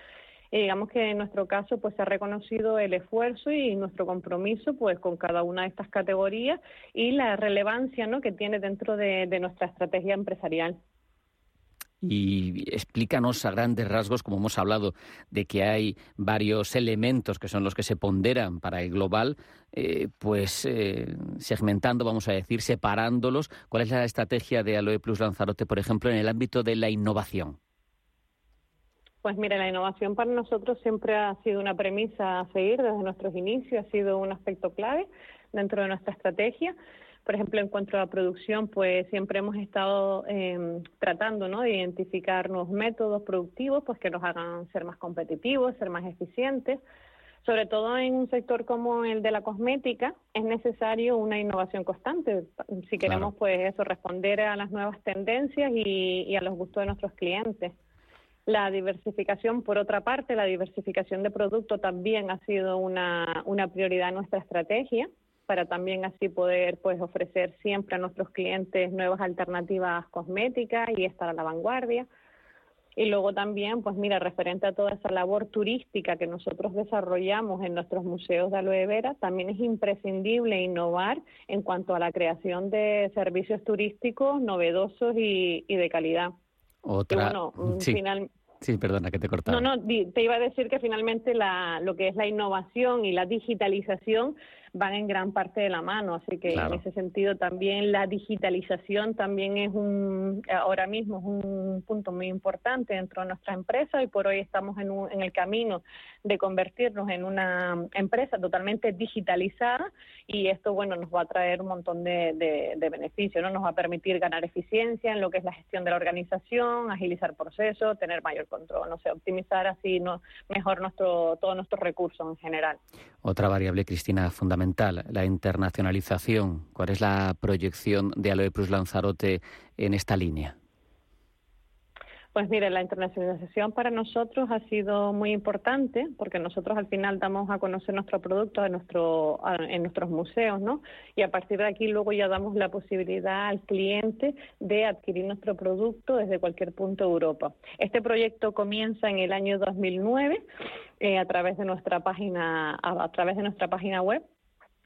Y digamos que en nuestro caso pues se ha reconocido el esfuerzo y nuestro compromiso pues con cada una de estas categorías y la relevancia ¿no? que tiene dentro de nuestra estrategia empresarial y explícanos a grandes rasgos, como hemos hablado, de que hay varios elementos que son los que se ponderan para el global, eh, pues eh, segmentando, vamos a decir, separándolos. ¿Cuál es la estrategia de Aloe Plus Lanzarote, por ejemplo, en el ámbito de la innovación? Pues mira, la innovación para nosotros siempre ha sido una premisa a seguir desde nuestros inicios, ha sido un aspecto clave dentro de nuestra estrategia. Por ejemplo, en cuanto a producción, pues siempre hemos estado em, tratando ¿no? de identificar nuevos métodos productivos pues que nos hagan ser más competitivos, ser más eficientes. Sobre todo en un sector como el de la cosmética, es necesario una innovación constante si queremos pues eso responder a las nuevas tendencias y, y a los gustos de nuestros clientes. La diversificación, por otra parte, la diversificación de producto también ha sido una, una prioridad en nuestra estrategia para también así poder pues ofrecer siempre a nuestros clientes nuevas alternativas cosméticas y estar a la vanguardia. Y luego también, pues mira, referente a toda esa labor turística que nosotros desarrollamos en nuestros museos de aloe vera, también es imprescindible innovar en cuanto a la creación de servicios turísticos novedosos y, de calidad. Otra, bueno, sí. Final, Sí, perdona que te he No, no, te iba a decir que finalmente la, lo que es la innovación y la digitalización van en gran parte de la mano, así que en ese sentido también la digitalización también es un, ahora mismo es un punto muy importante dentro de nuestra empresa y por hoy estamos en, en el camino de convertirnos en una empresa totalmente digitalizada y esto, bueno, nos va a traer un montón de, de, beneficios, ¿no? Nos va a permitir ganar eficiencia en lo que es la gestión de la organización, agilizar procesos, tener mayor control, no sé, optimizar así no, mejor nuestro, todos nuestros recursos en general. Otra variable, Cristina, fundamental, la internacionalización. ¿Cuál es la proyección de Aloe Plus Lanzarote en esta línea? Pues mire, la internacionalización para nosotros ha sido muy importante porque nosotros al final damos a conocer nuestro producto en, nuestro, en nuestros museos, ¿no? Y a partir de aquí luego ya damos la posibilidad al cliente de adquirir nuestro producto desde cualquier punto de Europa. Este proyecto comienza en el año 2009 eh, a través de nuestra página a, través de nuestra página web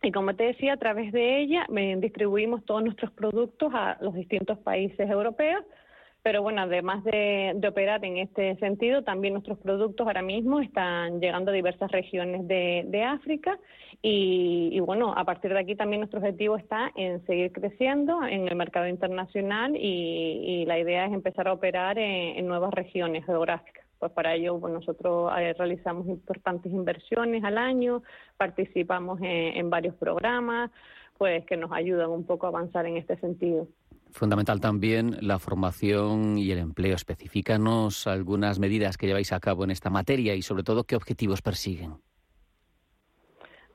y como te decía, a través de ella distribuimos todos nuestros productos a los distintos países europeos pero bueno, además de, operar en este sentido, también nuestros productos ahora mismo están llegando a diversas regiones de, África y, bueno, a partir de aquí también nuestro objetivo está en seguir creciendo en el mercado internacional y, la idea es empezar a operar en, nuevas regiones geográficas. Pues para ello pues nosotros eh, realizamos importantes inversiones al año, participamos en varios programas, pues que nos ayudan un poco a avanzar en este sentido. Fundamental también la formación y el empleo. Especifícanos algunas medidas que lleváis a cabo en esta materia y sobre todo qué objetivos persiguen.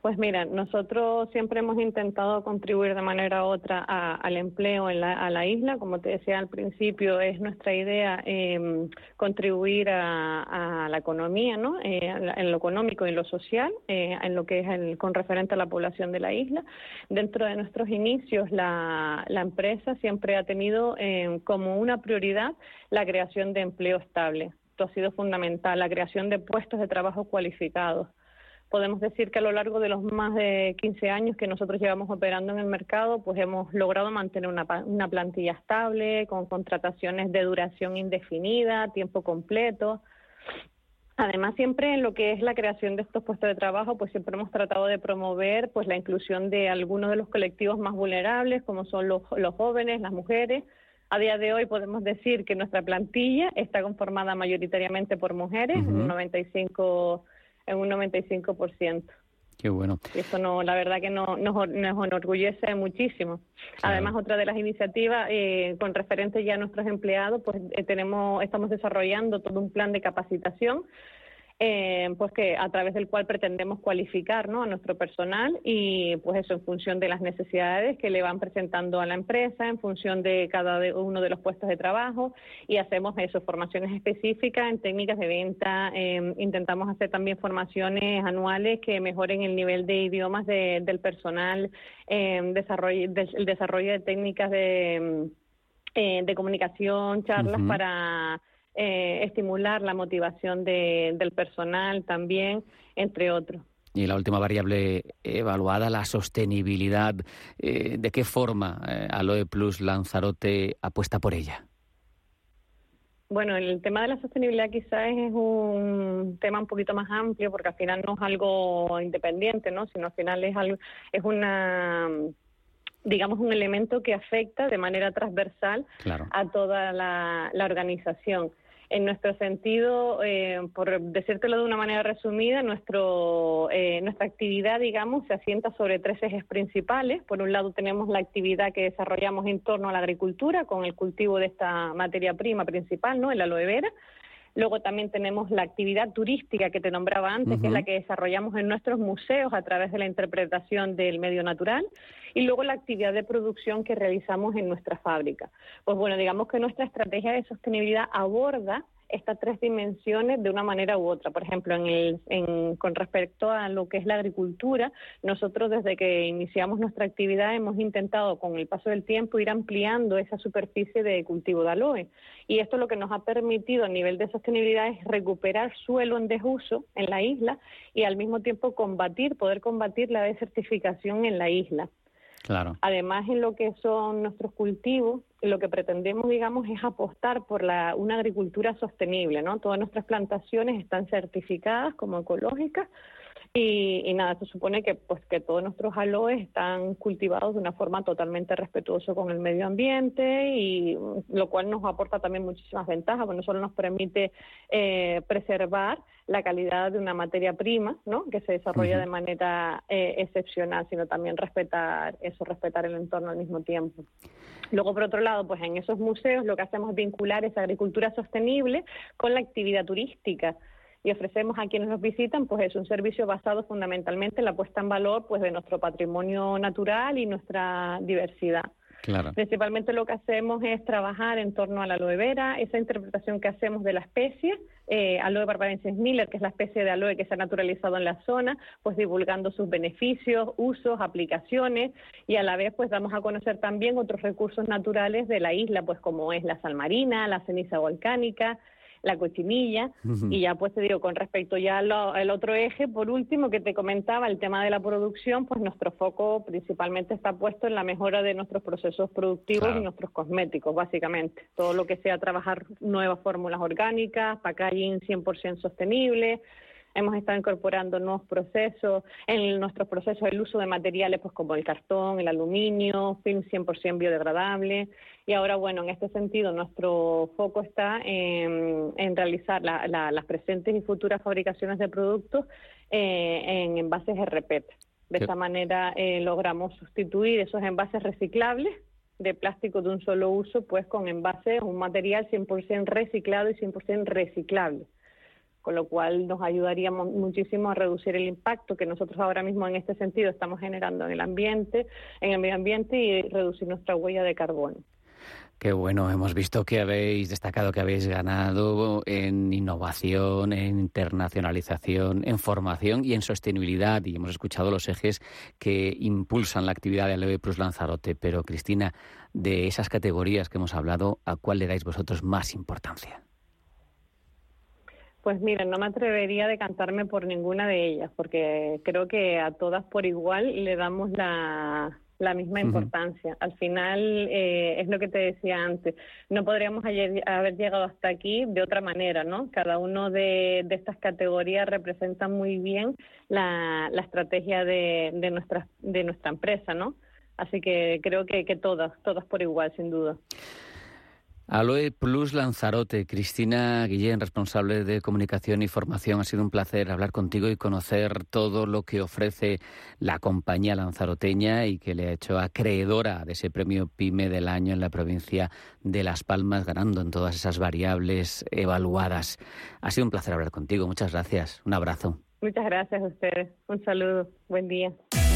Pues mira, nosotros siempre hemos intentado contribuir de manera u otra al empleo en la, a la isla. Como te decía al principio, es nuestra idea eh, contribuir a, la economía, ¿no? Eh, en lo económico y en lo social, eh, en lo que es el, con referente a la población de la isla. Dentro de nuestros inicios, la, empresa siempre ha tenido eh, como una prioridad la creación de empleo estable. Esto ha sido fundamental, la creación de puestos de trabajo cualificados podemos decir que a lo largo de los más de 15 años que nosotros llevamos operando en el mercado, pues hemos logrado mantener una, una plantilla estable, con contrataciones de duración indefinida, tiempo completo. Además, siempre en lo que es la creación de estos puestos de trabajo, pues siempre hemos tratado de promover pues la inclusión de algunos de los colectivos más vulnerables, como son los, los jóvenes, las mujeres. A día de hoy podemos decir que nuestra plantilla está conformada mayoritariamente por mujeres, un 95 en un 95%. Qué bueno. Y eso no, la verdad que no, nos, nos enorgullece muchísimo. Además, otra de las iniciativas eh, con referente ya a nuestros empleados, pues eh, tenemos, estamos desarrollando todo un plan de capacitación eh, pues que a través del cual pretendemos cualificar ¿no? a nuestro personal y pues eso en función de las necesidades que le van presentando a la empresa, en función de cada uno de los puestos de trabajo y hacemos eso, formaciones específicas en técnicas de venta, em, intentamos hacer también formaciones anuales que mejoren el nivel de idiomas del personal, eh, desarrollo, el desarrollo de técnicas de, em, eh, de comunicación, charlas para eh, estimular la motivación del personal también, entre otros. Y la última variable evaluada, la sostenibilidad. Eh, ¿De qué forma eh, Aloe Plus Lanzarote apuesta por ella? Bueno, el tema de la sostenibilidad quizás es un tema un poquito más amplio porque al final no es algo independiente, ¿no? Sino al final es algo, es una digamos, un elemento que afecta de manera transversal a toda la, organización. En nuestro sentido, eh, por decírtelo de una manera resumida, nuestro, eh, nuestra actividad, digamos, se asienta sobre tres ejes principales. Por un lado, tenemos la actividad que desarrollamos en torno a la agricultura, con el cultivo de esta materia prima principal, ¿no? el aloe vera. Luego también tenemos la actividad turística que te nombraba antes, que es la que desarrollamos en nuestros museos a través de la interpretación del medio natural. Y luego la actividad de producción que realizamos en nuestra fábrica. Pues bueno, digamos que nuestra estrategia de sostenibilidad aborda estas tres dimensiones de una manera u otra. Por ejemplo, en el, con respecto a lo que es la agricultura, nosotros desde que iniciamos nuestra actividad hemos intentado con el paso del tiempo ir ampliando esa superficie de cultivo de aloe. Y esto lo que nos ha permitido a nivel de sostenibilidad es recuperar suelo en desuso en la isla y al mismo tiempo combatir, poder combatir la desertificación en la isla. Además, en lo que son nuestros cultivos, lo que pretendemos, digamos, es apostar por la, una agricultura sostenible, ¿no? Todas nuestras plantaciones están certificadas como ecológicas y, nada, se supone que pues que todos nuestros aloes están cultivados de una forma totalmente respetuosa con el medio ambiente y lo cual nos aporta también muchísimas ventajas, porque no solo nos permite eh, preservar la calidad de una materia prima, ¿no? que se desarrolla de manera eh, excepcional, sino también respetar eso, respetar el entorno al mismo tiempo. Luego, por otro lado, pues en esos museos lo que hacemos es vincular esa agricultura sostenible con la actividad turística y ofrecemos a quienes nos visitan pues es un servicio basado fundamentalmente en la puesta en valor pues de nuestro patrimonio natural y nuestra diversidad. Principalmente lo que hacemos es trabajar en torno a la aloe vera, esa interpretación que hacemos de la especie, eh, aloe barbarensis miller, que es la especie de aloe que se ha naturalizado en la zona, pues divulgando sus beneficios, usos, aplicaciones y a la vez pues damos a conocer también otros recursos naturales de la isla, pues como es la sal marina, la ceniza volcánica, la cochinilla. Y ya pues te digo, con respecto ya al otro eje, por último, que te comentaba, el tema de la producción, pues nuestro foco principalmente está puesto en la mejora de nuestros procesos productivos y nuestros cosméticos, básicamente. Todo lo que sea trabajar nuevas fórmulas orgánicas, packaging 100% sostenible, hemos estado incorporando nuevos procesos, en nuestros procesos el uso de materiales pues como el cartón, el aluminio, film 100% biodegradable. Y ahora bueno, en este sentido nuestro foco está en, realizar las presentes y futuras fabricaciones de productos eh, en envases RPET. De esta manera eh, logramos sustituir esos envases reciclables de plástico de un solo uso pues con envases, un material 100% reciclado y 100% reciclable con lo cual nos ayudaría muchísimo a reducir el impacto que nosotros ahora mismo en este sentido estamos generando en el ambiente, en el medio ambiente y reducir nuestra huella de carbono. Qué bueno, hemos visto que habéis destacado que habéis ganado en innovación, en internacionalización, en formación y en sostenibilidad. Y hemos escuchado los ejes que impulsan la actividad de Aloe Plus Lanzarote. Pero, Cristina, de esas categorías que hemos hablado, ¿a cuál le dais vosotros más importancia? Pues mira, no me atrevería a decantarme por ninguna de ellas, porque creo que a todas por igual le damos la, la misma importancia. Al final, eh, es lo que te decía antes, no podríamos haber llegado hasta aquí de otra manera, ¿no? Cada uno de, estas categorías representa muy bien la, estrategia de, de, nuestra, de nuestra empresa, ¿no? Así que creo que, que todas, todas por igual, sin duda. Aloe Plus Lanzarote, Cristina Guillén, responsable de comunicación y formación. Ha sido un placer hablar contigo y conocer todo lo que ofrece la compañía lanzaroteña y que le ha hecho acreedora de ese premio PYME del año en la provincia de Las Palmas, ganando en todas esas variables evaluadas. Ha sido un placer hablar contigo. Muchas gracias. Un abrazo. Muchas gracias a ustedes. Un saludo. Buen día.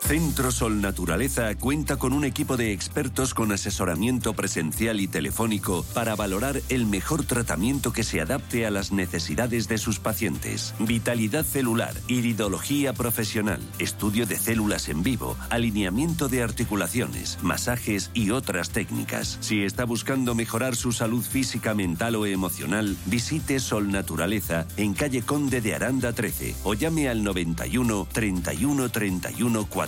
Centro Sol Naturaleza cuenta con un equipo de expertos con asesoramiento presencial y telefónico para valorar el mejor tratamiento que se adapte a las necesidades de sus pacientes. Vitalidad celular, iridología profesional, estudio de células en vivo, alineamiento de articulaciones, masajes y otras técnicas. Si está buscando mejorar su salud física, mental o emocional, visite Sol Naturaleza en calle Conde de Aranda 13 o llame al 91 31 31 4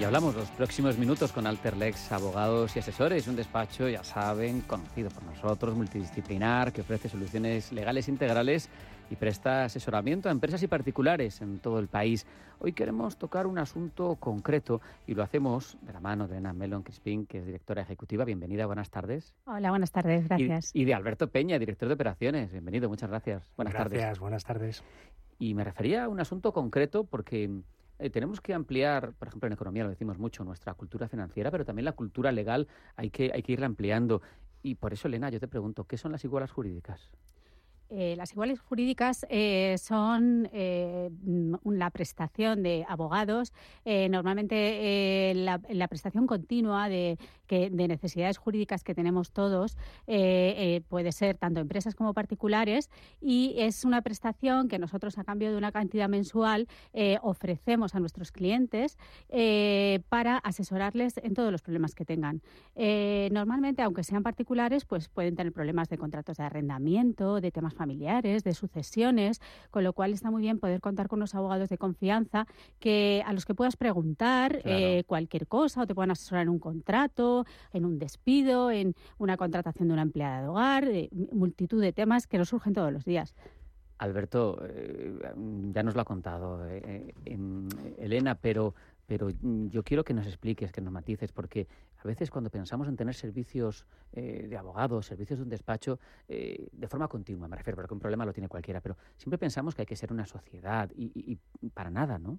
Y hablamos los próximos minutos con Alterlex, abogados y asesores, un despacho, ya saben, conocido por nosotros, multidisciplinar, que ofrece soluciones legales integrales y presta asesoramiento a empresas y particulares en todo el país. Hoy queremos tocar un asunto concreto y lo hacemos de la mano de Ana Melon Crispin, que es directora ejecutiva. Bienvenida, buenas tardes. Hola, buenas tardes, gracias. Y, de Alberto Peña, director de operaciones. Bienvenido, muchas gracias. Buenas tardes. Gracias, buenas tardes. Y me refería a un asunto concreto porque eh, tenemos que ampliar, por ejemplo, en economía lo decimos mucho, nuestra cultura financiera, pero también la cultura legal hay que, hay que irla ampliando. Y por eso, Elena, yo te pregunto, ¿qué son las igualas jurídicas? Eh, las iguales jurídicas eh, son eh, la prestación de abogados, normalmente la, prestación continua de, de, necesidades jurídicas que tenemos todos, puede ser tanto empresas como particulares, y es una prestación que nosotros a cambio de una cantidad mensual ofrecemos a nuestros clientes para asesorarles en todos los problemas que tengan. normalmente, aunque sean particulares, pues pueden tener problemas de contratos de arrendamiento, de temas familiares, de sucesiones, con lo cual está muy bien poder contar con unos abogados de confianza que a los que puedas preguntar eh, cualquier cosa o te puedan asesorar en un contrato, en un despido, en una contratación de una empleada de hogar, multitud de temas que nos surgen todos los días. Alberto, eh, ya nos lo ha contado eh, Elena, pero pero yo quiero que nos expliques, que nos matices, porque a veces cuando pensamos en tener servicios eh, de abogados, servicios de un despacho, eh, de forma continua, me refiero, porque un problema lo tiene cualquiera, pero siempre pensamos que hay que ser una sociedad y, para nada, ¿no?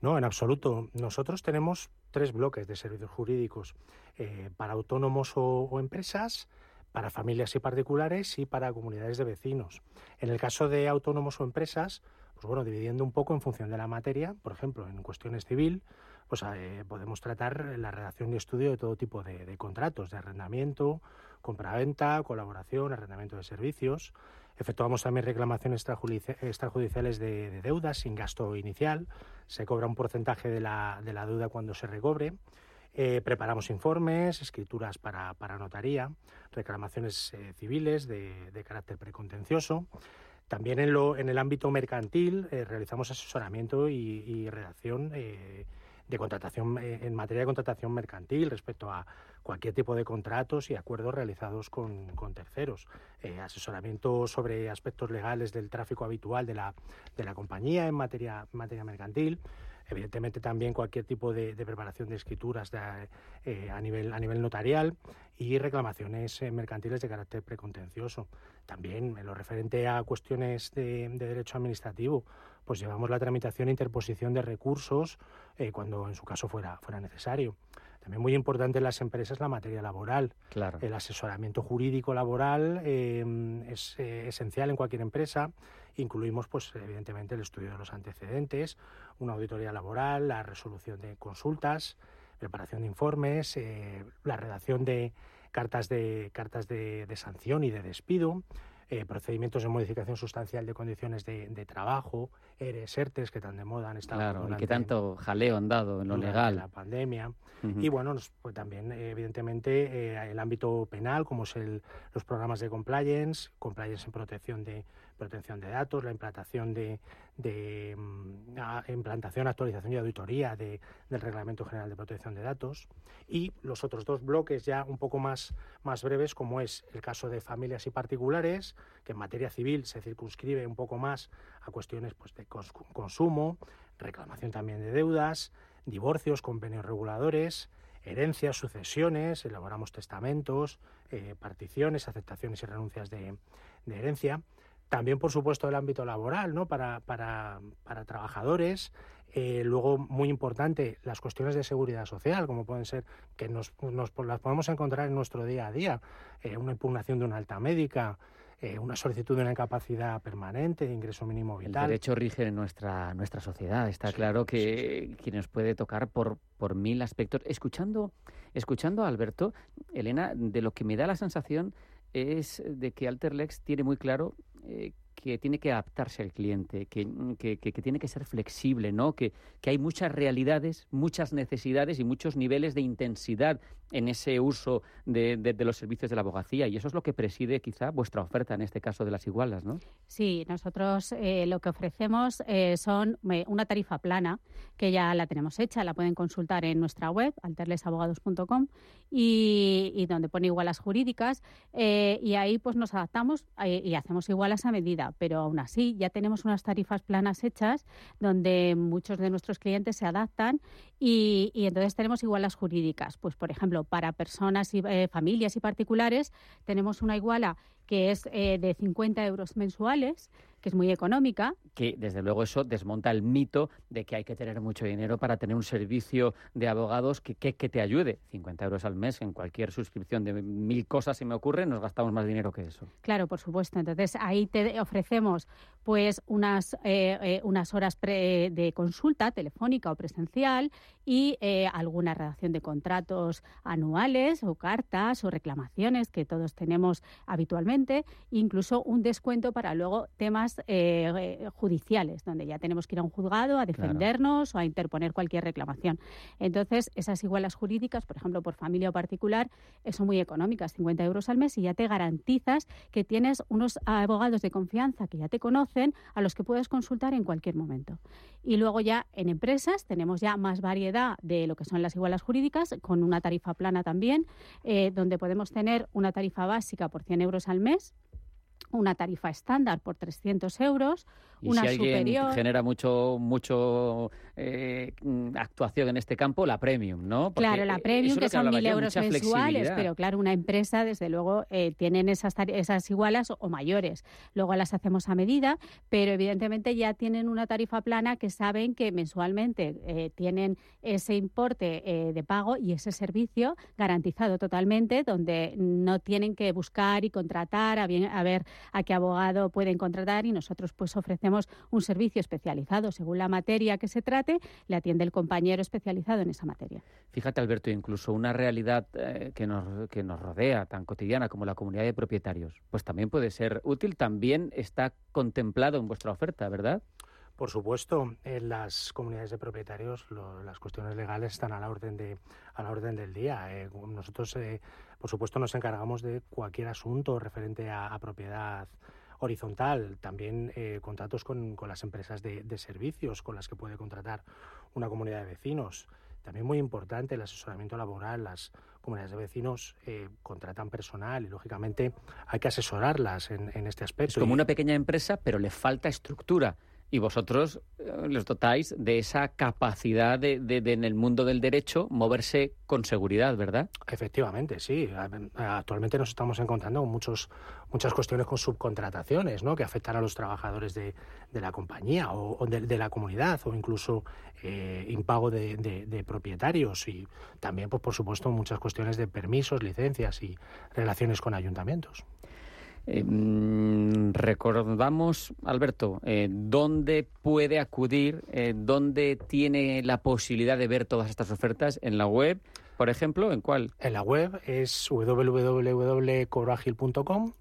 No, en absoluto. Nosotros tenemos tres bloques de servicios jurídicos eh, para autónomos o, empresas, para familias y particulares y para comunidades de vecinos. En el caso de autónomos o empresas, pues bueno, dividiendo un poco en función de la materia, por ejemplo, en cuestiones civil, pues eh, podemos tratar la redacción y estudio de todo tipo de, contratos, de arrendamiento, compraventa, colaboración, arrendamiento de servicios. Efectuamos también reclamaciones extrajudiciales de, deudas sin gasto inicial. Se cobra un porcentaje de la, deuda cuando se recobre. Eh, preparamos informes, escrituras para, notaría, reclamaciones eh, civiles de, carácter precontencioso. También en, lo, en el ámbito mercantil realizamos asesoramiento y redacción de contratación eh, en materia de contratación mercantil respecto a cualquier tipo de contratos y acuerdos realizados con, terceros, eh, asesoramiento sobre aspectos legales del tráfico habitual de la, de la compañía en materia, materia mercantil, evidentemente también cualquier tipo de, preparación de escrituras eh, a, nivel, a nivel notarial y reclamaciones mercantiles de carácter precontencioso. También en lo referente a cuestiones de, de derecho administrativo, pues llevamos la tramitación e interposición de recursos eh, cuando en su caso fuera, fuera necesario. También muy importante en las empresas la materia laboral. Claro. El asesoramiento jurídico laboral eh, es eh, esencial en cualquier empresa. Incluimos, pues, evidentemente, el estudio de los antecedentes, una auditoría laboral, la resolución de consultas, preparación de informes, la redacción de cartas de cartas de sanción y de despido, eh, procedimientos de modificación sustancial de condiciones de, trabajo, ERES, ERTES, que tan de moda han estado. Claro, y que tanto jaleo han dado en lo legal. La pandemia. Y bueno, pues también, evidentemente, eh, el ámbito penal, como es el, los programas de compliance, compliance en protección de protección de datos, la implantación de, mm, implantación, actualización y auditoría de, del Reglamento General de Protección de Datos y los otros dos bloques ya un poco más, breves, como es el caso de familias y particulares, que en materia civil se circunscribe un poco más a cuestiones pues, de consumo, reclamación también de deudas, divorcios, convenios reguladores, herencias, sucesiones, elaboramos testamentos, eh, particiones, aceptaciones y renuncias de herencia. También, por supuesto, el ámbito laboral, ¿no? Para, para, para trabajadores. Eh, luego, muy importante, las cuestiones de seguridad social, como pueden ser, que nos, nos las podemos encontrar en nuestro día a día. Eh, una impugnación de una alta médica, eh, una solicitud de una incapacidad permanente, de ingreso mínimo vital. El derecho rige en nuestra, nuestra sociedad. Está claro que quienes puede tocar por, por mil aspectos. Escuchando, escuchando a Alberto, Elena, de lo que me da la sensación es de que Alterlex tiene muy claro eh, que tiene que adaptarse al cliente, que, que, que, tiene que ser flexible, ¿no? Que, que, hay muchas realidades, muchas necesidades y muchos niveles de intensidad en ese uso de, de, los servicios de la abogacía y eso es lo que preside quizá vuestra oferta en este caso de las igualas, ¿no? Sí, nosotros eh, lo que ofrecemos eh, son eh, una tarifa plana que ya la tenemos hecha, la pueden consultar en nuestra web alterlesabogados.com y, y, donde pone igualas jurídicas y ahí pues nos adaptamos y hacemos igualas a medida, pero aún así ya tenemos unas tarifas planas hechas donde muchos de nuestros clientes se adaptan y, y entonces tenemos igualas jurídicas, pues por ejemplo para personas y eh, familias y particulares tenemos una iguala que es eh, de 50 euros mensuales que es muy económica. Que desde luego eso desmonta el mito de que hay que tener mucho dinero para tener un servicio de abogados que, que, te ayude. 50 euros al mes en cualquier suscripción de mil cosas, si me ocurre, nos gastamos más dinero que eso. Claro, por supuesto. Entonces ahí te ofrecemos pues unas, eh, eh, unas horas de consulta telefónica o presencial y eh, alguna redacción de contratos anuales o cartas o reclamaciones que todos tenemos habitualmente, incluso un descuento para luego temas eh, eh, judiciales, donde ya tenemos que ir a un juzgado a defendernos o a interponer cualquier reclamación. Entonces, esas igualas jurídicas, por ejemplo, por familia o particular, eh, son muy económicas, 50 euros al mes, y ya te garantizas que tienes unos abogados de confianza que ya te conocen, a los que puedes consultar en cualquier momento. Y luego ya en empresas tenemos ya más variedad de lo que son las igualas jurídicas, con una tarifa plana también, donde podemos tener una tarifa básica por 100 euros al mes lunes una tarifa estándar por 300 euros, y una si alguien superior. genera mucho mucho eh, actuación en este campo, la premium, ¿no? Porque claro, la premium, que son mil euros mensuales, pero claro, una empresa, desde luego, eh, tienen esas, esas igualas o mayores. Luego las hacemos a medida, pero evidentemente ya tienen una tarifa plana que saben que mensualmente eh, tienen ese importe eh, de pago y ese servicio garantizado totalmente, donde no tienen que buscar y contratar a, bien- a ver a qué abogado pueden contratar y nosotros pues ofrecemos un servicio especializado según la materia que se trate, le atiende el compañero especializado en esa materia. Fíjate, Alberto, incluso una realidad eh, que, nos, que nos rodea, tan cotidiana como la comunidad de propietarios, pues también puede ser útil, también está contemplado en vuestra oferta, ¿verdad? Por supuesto, en las comunidades de propietarios lo- las cuestiones legales están a la orden de a la orden del día. Eh, nosotros, eh, por supuesto, nos encargamos de cualquier asunto referente a, a propiedad horizontal, también eh, contratos con, con las empresas de, de servicios con las que puede contratar una comunidad de vecinos. También muy importante el asesoramiento laboral. Las comunidades de vecinos eh, contratan personal y, lógicamente, hay que asesorarlas en, en este aspecto. Es como una pequeña empresa, pero le falta estructura. Y vosotros eh, les dotáis de esa capacidad de, de- en el mundo del derecho, moverse con seguridad, ¿verdad? Efectivamente, sí. Actualmente nos estamos encontrando con muchos, muchas cuestiones con subcontrataciones, ¿no? Que afectan a los trabajadores de, de la compañía o, o de, la comunidad o incluso eh, impago de propietarios y también, pues, por supuesto, muchas cuestiones de permisos, licencias y relaciones con ayuntamientos. Mm, recordamos, Alberto, eh, dónde puede acudir, eh, dónde tiene la posibilidad de ver todas estas ofertas en la web, por ejemplo, ¿en cuál? En la web es www.cobroagil.com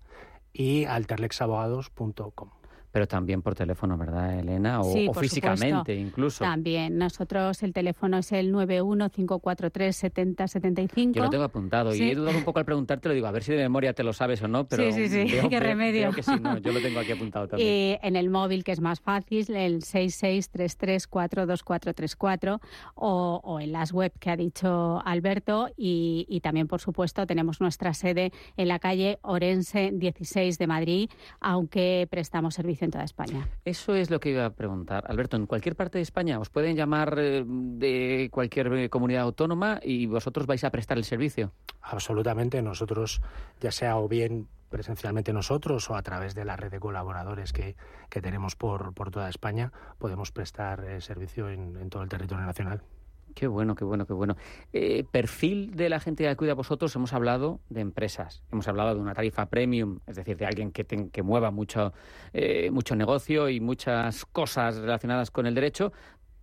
y alterlexabogados.com. Pero también por teléfono, ¿verdad, Elena? O, Sí, o físicamente, supuesto. incluso. También nosotros el teléfono es el 915437075. Yo lo tengo apuntado Sí. y he dudado un poco al preguntarte, lo digo, a ver si de memoria te lo sabes o no, pero Sí, sí, sí, veo, qué veo- remedio. veo que sí, no, yo lo tengo aquí apuntado también. Y en el móvil, que es más fácil, el 6633424434 o, o en las web que ha dicho Alberto y, y también, por supuesto, tenemos nuestra sede en la calle Orense 16 de Madrid, aunque prestamos servicio en toda España. Eso es lo que iba a preguntar. Alberto, en cualquier parte de España os pueden llamar eh, de cualquier eh, comunidad autónoma y vosotros vais a prestar el servicio. Absolutamente, nosotros, ya sea o bien presencialmente nosotros o a través de la red de colaboradores que, que tenemos por, por toda España, podemos prestar eh, servicio en, en todo el territorio nacional. Qué bueno, qué bueno, qué bueno. Eh, perfil de la gente que acude a vosotros, hemos hablado de empresas, hemos hablado de una tarifa premium, es decir, de alguien que, que mueva mucho, eh, mucho negocio y muchas cosas relacionadas con el derecho,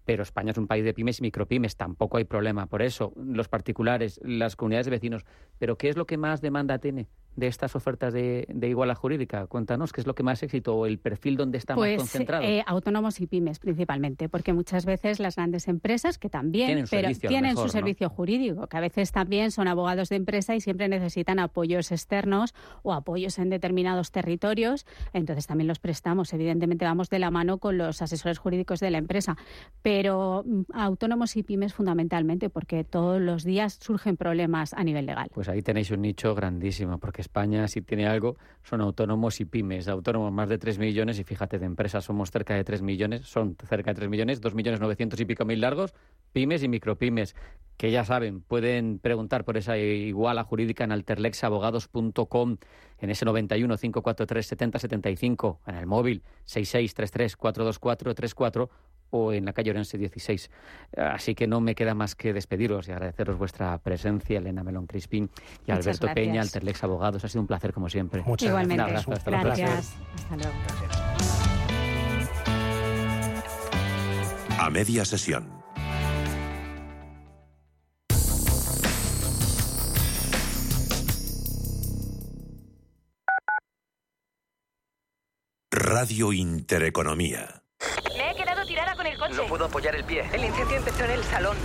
pero España es un país de pymes y micropymes, tampoco hay problema por eso. Los particulares, las comunidades de vecinos, pero ¿qué es lo que más demanda tiene de estas ofertas de, de iguala jurídica? Cuéntanos, ¿qué es lo que más éxito o el perfil donde está más Pues concentrado? eh, autónomos y pymes principalmente, porque muchas veces las grandes empresas que también Tienen su pero servicio, a lo tienen mejor, su ¿no? servicio jurídico, que a veces también son abogados de empresa y siempre necesitan apoyos externos o apoyos en determinados territorios, entonces también los prestamos. Evidentemente vamos de la mano con los asesores jurídicos de la empresa, pero mm, autónomos y pymes fundamentalmente, porque todos los días surgen problemas a nivel legal. Pues ahí tenéis un nicho grandísimo, porque España, si tiene algo, son autónomos y pymes. Autónomos más de 3 millones, y fíjate, de empresas somos cerca de 3 millones, son cerca de 3 millones, 2 millones 900 y pico mil largos, pymes y micropymes, que ya saben, pueden preguntar por esa iguala jurídica en alterlexabogados.com, en ese 91 543 70 75, en el móvil 6633 424 34 o en la calle Orense 16. Así que no me queda más que despediros y agradeceros vuestra presencia, Elena Melón Crispín y Muchas Alberto Peña. Alterlex Abogados. Ha sido un placer como siempre. Igualmente. Un abrazo, hasta la próxima. Gracias. Hasta luego. A media sesión. Radio Intereconomía. Coche. No puedo apoyar el pie. El incendio empezó en el salón.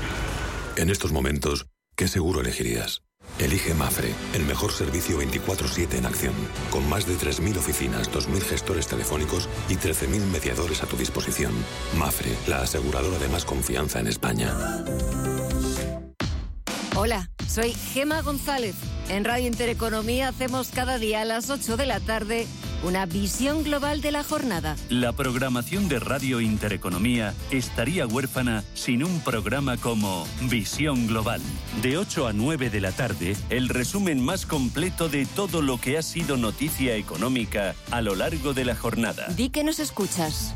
En estos momentos, ¿qué seguro elegirías? Elige Mafre, el mejor servicio 24/7 en acción, con más de 3.000 oficinas, 2.000 gestores telefónicos y 13.000 mediadores a tu disposición. Mafre, la aseguradora de más confianza en España. Hola, soy Gema González. En Radio Intereconomía hacemos cada día a las 8 de la tarde Una visión global de la jornada. La programación de Radio Intereconomía estaría huérfana sin un programa como Visión Global. De 8 a 9 de la tarde, el resumen más completo de todo lo que ha sido noticia económica a lo largo de la jornada. Di que nos escuchas.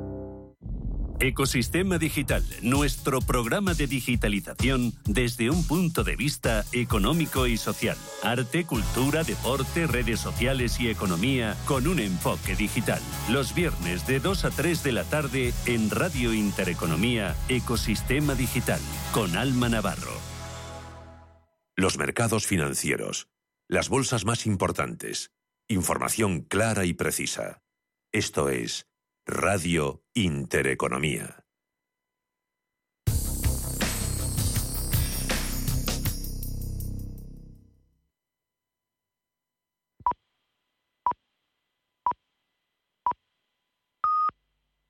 Ecosistema Digital, nuestro programa de digitalización desde un punto de vista económico y social. Arte, cultura, deporte, redes sociales y economía con un enfoque digital. Los viernes de 2 a 3 de la tarde en Radio Intereconomía, Ecosistema Digital, con Alma Navarro. Los mercados financieros. Las bolsas más importantes. Información clara y precisa. Esto es Radio Intereconomía.